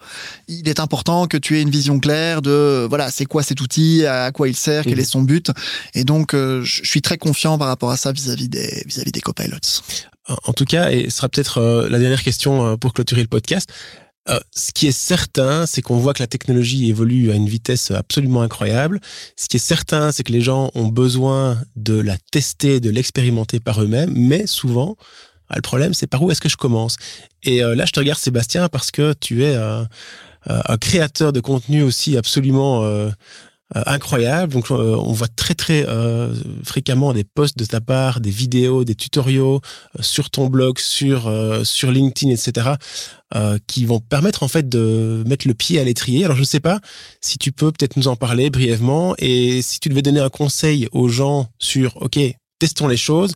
il est important que tu aies une vision claire de voilà, c'est quoi cet outil, à quoi il sert, quel est son but. Et donc, euh, je suis très confiant par rapport à ça vis-à-vis des vis-à-vis des copilots. En tout cas, et ce sera peut-être euh, la dernière question pour clôturer le podcast. Euh, ce qui est certain, c'est qu'on voit que la technologie évolue à une vitesse absolument incroyable. Ce qui est certain, c'est que les gens ont besoin de la tester, de l'expérimenter par eux-mêmes, mais souvent, le problème, c'est par où est-ce que je commence? Et euh, là, je te regarde, Sébastien, parce que tu es euh, un créateur de contenu aussi absolument euh, incroyable. Donc, euh, on voit très très euh, fréquemment des posts de ta part, des vidéos, des tutoriaux sur ton blog, sur sur LinkedIn, etc., qui vont permettre en fait de mettre le pied à l'étrier. Alors, je ne sais pas si tu peux peut-être nous en parler brièvement et si tu devais donner un conseil aux gens sur, ok, testons les choses.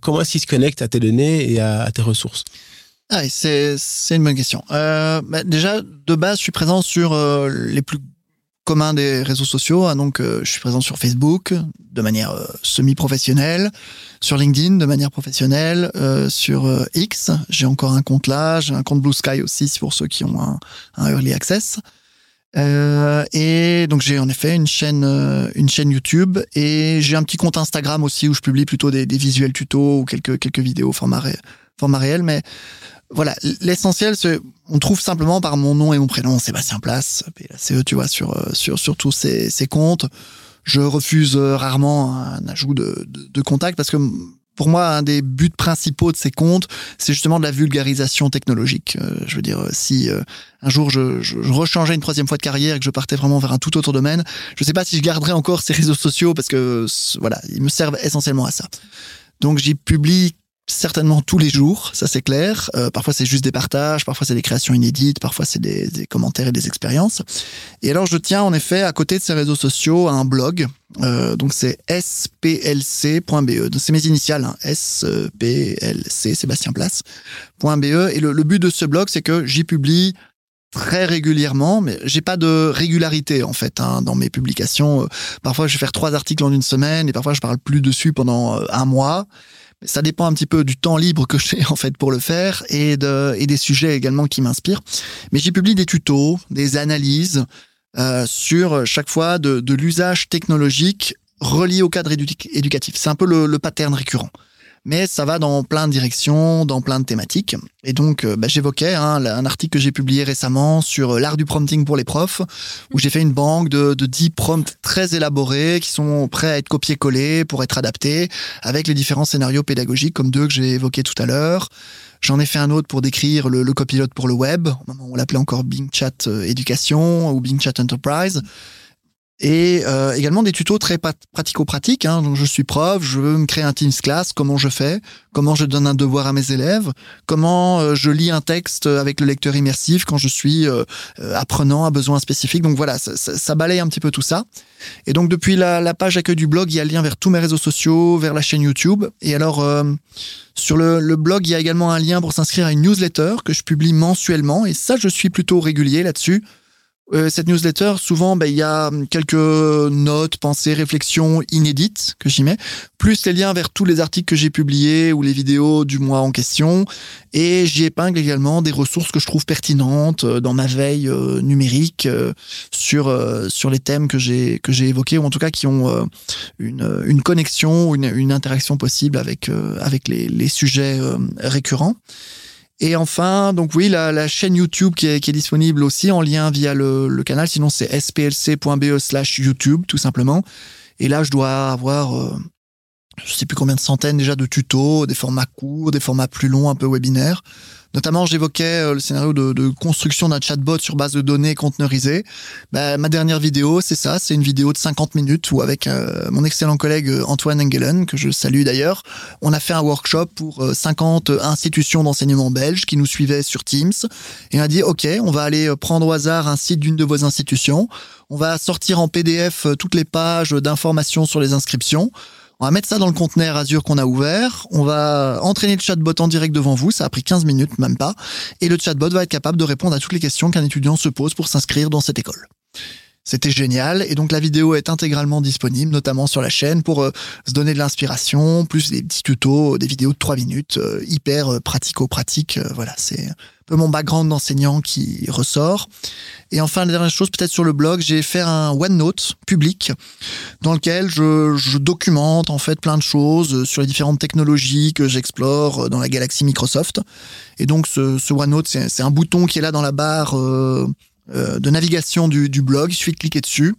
comment est-ce qu'ils se connectent à tes données et à, tes ressources? Ah, c'est une bonne question. Euh, bah déjà de base, je suis présent sur les plus commun des réseaux sociaux. Hein, donc, euh, je suis présent sur Facebook de manière euh, semi-professionnelle, sur LinkedIn de manière professionnelle, euh, sur X, j'ai encore un compte là, j'ai un compte Blue Sky aussi pour ceux qui ont un, early access. et donc j'ai en effet une chaîne, une chaîne YouTube et j'ai un petit compte Instagram aussi où je publie plutôt des, visuels tutos ou quelques vidéos format, format réel, mais voilà, l'essentiel, on trouve simplement par mon nom et mon prénom, Sébastien Place, PLACE, tu vois, sur, euh, sur, sur tous ces, ces comptes. Je refuse euh, rarement un ajout de, de, de, contact parce que pour moi, un des buts principaux de ces comptes, c'est justement de la vulgarisation technologique. Euh, je veux dire, si un jour je, je, rechangeais une troisième fois de carrière et que je partais vraiment vers un tout autre domaine, je ne sais pas si je garderais encore ces réseaux sociaux parce que voilà, ils me servent essentiellement à ça. Donc j'y publie certainement tous les jours, ça c'est clair. Euh, parfois c'est juste des partages, parfois c'est des créations inédites, parfois c'est des, des, commentaires et des expériences. Et alors je tiens en effet à côté de ces réseaux sociaux un blog, euh, donc c'est splc.be. C'est mes initiales, hein, splc Sébastien Place.be. Et le, le but de ce blog c'est que j'y publie très régulièrement, mais j'ai pas de régularité en fait hein, dans mes publications. Euh, parfois je vais faire trois articles en une semaine et parfois je parle plus dessus pendant euh, un mois ça dépend un petit peu du temps libre que j'ai en fait pour le faire et, de, et des sujets également qui m'inspirent. Mais j'ai publié des tutos, des analyses euh, sur chaque fois de, de l'usage technologique relié au cadre éducatif. C'est un peu le, le pattern récurrent mais ça va dans plein de directions, dans plein de thématiques. Et donc, euh, bah, j'évoquais hein, un article que j'ai publié récemment sur euh, l'art du prompting pour les profs, où j'ai fait une banque de, de 10 prompts très élaborés qui sont prêts à être copiés-collés pour être adaptés avec les différents scénarios pédagogiques comme deux que j'ai évoqués tout à l'heure. J'en ai fait un autre pour décrire le, le copilote pour le web. On l'appelait encore Bing Chat euh, Éducation ou Bing Chat Enterprise. Et euh, également des tutos très pratico-pratiques. Hein. Donc je suis prof, je veux me créer un Teams Class, comment je fais, comment je donne un devoir à mes élèves, comment euh, je lis un texte avec le lecteur immersif quand je suis euh, apprenant à besoin spécifique. Donc voilà, ça, balaye un petit peu tout ça. Et donc depuis la, page accueil du blog, il y a le lien vers tous mes réseaux sociaux, vers la chaîne YouTube. Et alors sur le, le blog, il y a également un lien pour s'inscrire à une newsletter que je publie mensuellement. Et ça, je suis plutôt régulier là-dessus. Euh, cette newsletter, souvent, ben, il y a hum, quelques notes, pensées, réflexions inédites que j'y mets, plus les liens vers tous les articles que j'ai publiés ou les vidéos du mois en question. Et j'y épingle également des ressources que je trouve pertinentes euh, dans ma veille euh, numérique sur sur les thèmes que j'ai que j'ai évoqués ou en tout cas qui ont une, une connexion, une, une interaction possible avec avec les, les sujets récurrents. Et enfin, donc oui, la, chaîne YouTube qui est, disponible aussi en lien via le, le canal. Sinon, c'est splc.be slash YouTube, tout simplement. Et là, je dois avoir, euh, je sais plus combien de centaines déjà de tutos, des formats courts, des formats plus longs, un peu webinaires. Notamment, j'évoquais euh, le scénario de, construction d'un chatbot sur base de données conteneurisées. Bah, ma dernière vidéo, c'est ça, c'est une vidéo de 50 minutes où avec euh, mon excellent collègue euh, Antoine Engelen, que je salue d'ailleurs, on a fait un workshop pour 50 institutions d'enseignement belges qui nous suivaient sur Teams. Et on a dit, OK, on va aller prendre au hasard un site d'une de vos institutions. On va sortir en PDF toutes les pages d'informations sur les inscriptions. On va mettre ça dans le conteneur Azure qu'on a ouvert. On va entraîner le chatbot en direct devant vous. Ça a pris 15 minutes, même pas. Et le chatbot va être capable de répondre à toutes les questions qu'un étudiant se pose pour s'inscrire dans cette école. C'était génial. Et donc la vidéo est intégralement disponible, notamment sur la chaîne, pour euh, se donner de l'inspiration, plus des petits tutos, des vidéos de 3 minutes, euh, hyper euh, pratico-pratiques. voilà, c'est peu mon background d'enseignant qui ressort. Et enfin, la dernière chose, peut-être sur le blog, j'ai fait un OneNote public dans lequel je, je, documente en fait plein de choses sur les différentes technologies que j'explore dans la galaxie Microsoft. Et donc, ce, ce OneNote, c'est un bouton qui est là dans la barre euh, euh, de navigation du, du blog. Il suffit de cliquer dessus.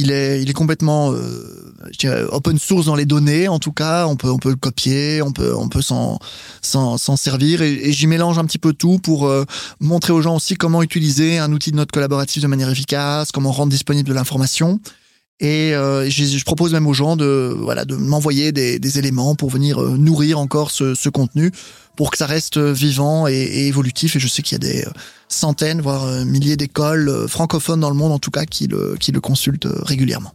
Il est, il est complètement euh, open source dans les données. En tout cas, on peut, on peut le copier, on peut, on peut s'en, s'en, servir. Et, j'y mélange un petit peu tout pour euh, montrer aux gens aussi comment utiliser un outil de note collaborative de manière efficace, comment rendre disponible de l'information. Et euh, je, propose même aux gens de, voilà, de m'envoyer des, éléments pour venir nourrir encore ce contenu pour que ça reste vivant et, évolutif. Et je sais qu'il y a des euh, centaines, voire euh, milliers d'écoles euh, francophones dans le monde, en tout cas, qui le, consultent régulièrement.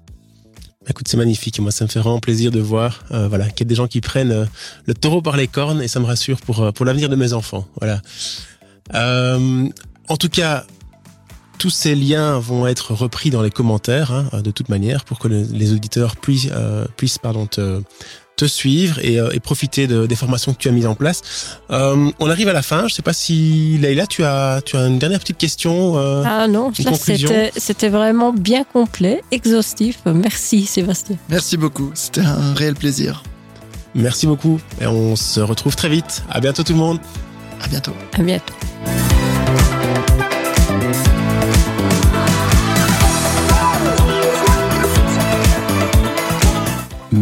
Écoute, c'est magnifique. Moi, ça me fait vraiment plaisir de voir, euh, voilà, qu'il y a des gens qui prennent le taureau par les cornes, et ça me rassure pour l'avenir de mes enfants. Voilà. Euh, en tout cas, tous ces liens vont être repris dans les commentaires, hein, de toute manière, pour que les auditeurs puissent, euh, puissent pardon, te, te suivre et, euh, et profiter de, des formations que tu as mises en place. Euh, on arrive à la fin. Je sais pas si Leïla, tu as, tu as une dernière petite question. Euh, ah non, c'était vraiment bien complet, exhaustif. Merci Sébastien. Merci beaucoup. C'était un réel plaisir. Merci beaucoup et on se retrouve très vite. À bientôt tout le monde. À bientôt. À bientôt.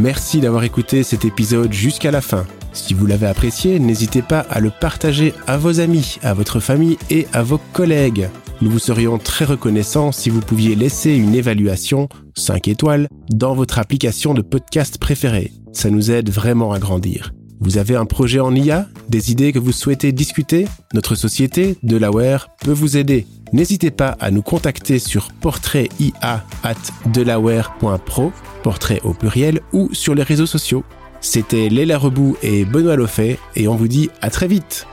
Merci d'avoir écouté cet épisode jusqu'à la fin. Si vous l'avez apprécié, n'hésitez pas à le partager à vos amis, à votre famille et à vos collègues. Nous vous serions très reconnaissants si vous pouviez laisser une évaluation 5 étoiles dans votre application de podcast préférée. Ça nous aide vraiment à grandir. Vous avez un projet en IA Des idées que vous souhaitez discuter? Notre société, Delaware, peut vous aider. N'hésitez pas à nous contacter sur portraitIA@delaware.pro, portrait au pluriel, ou sur les réseaux sociaux. C'était Léla Rebou et Benoît Loffet, et on vous dit à très vite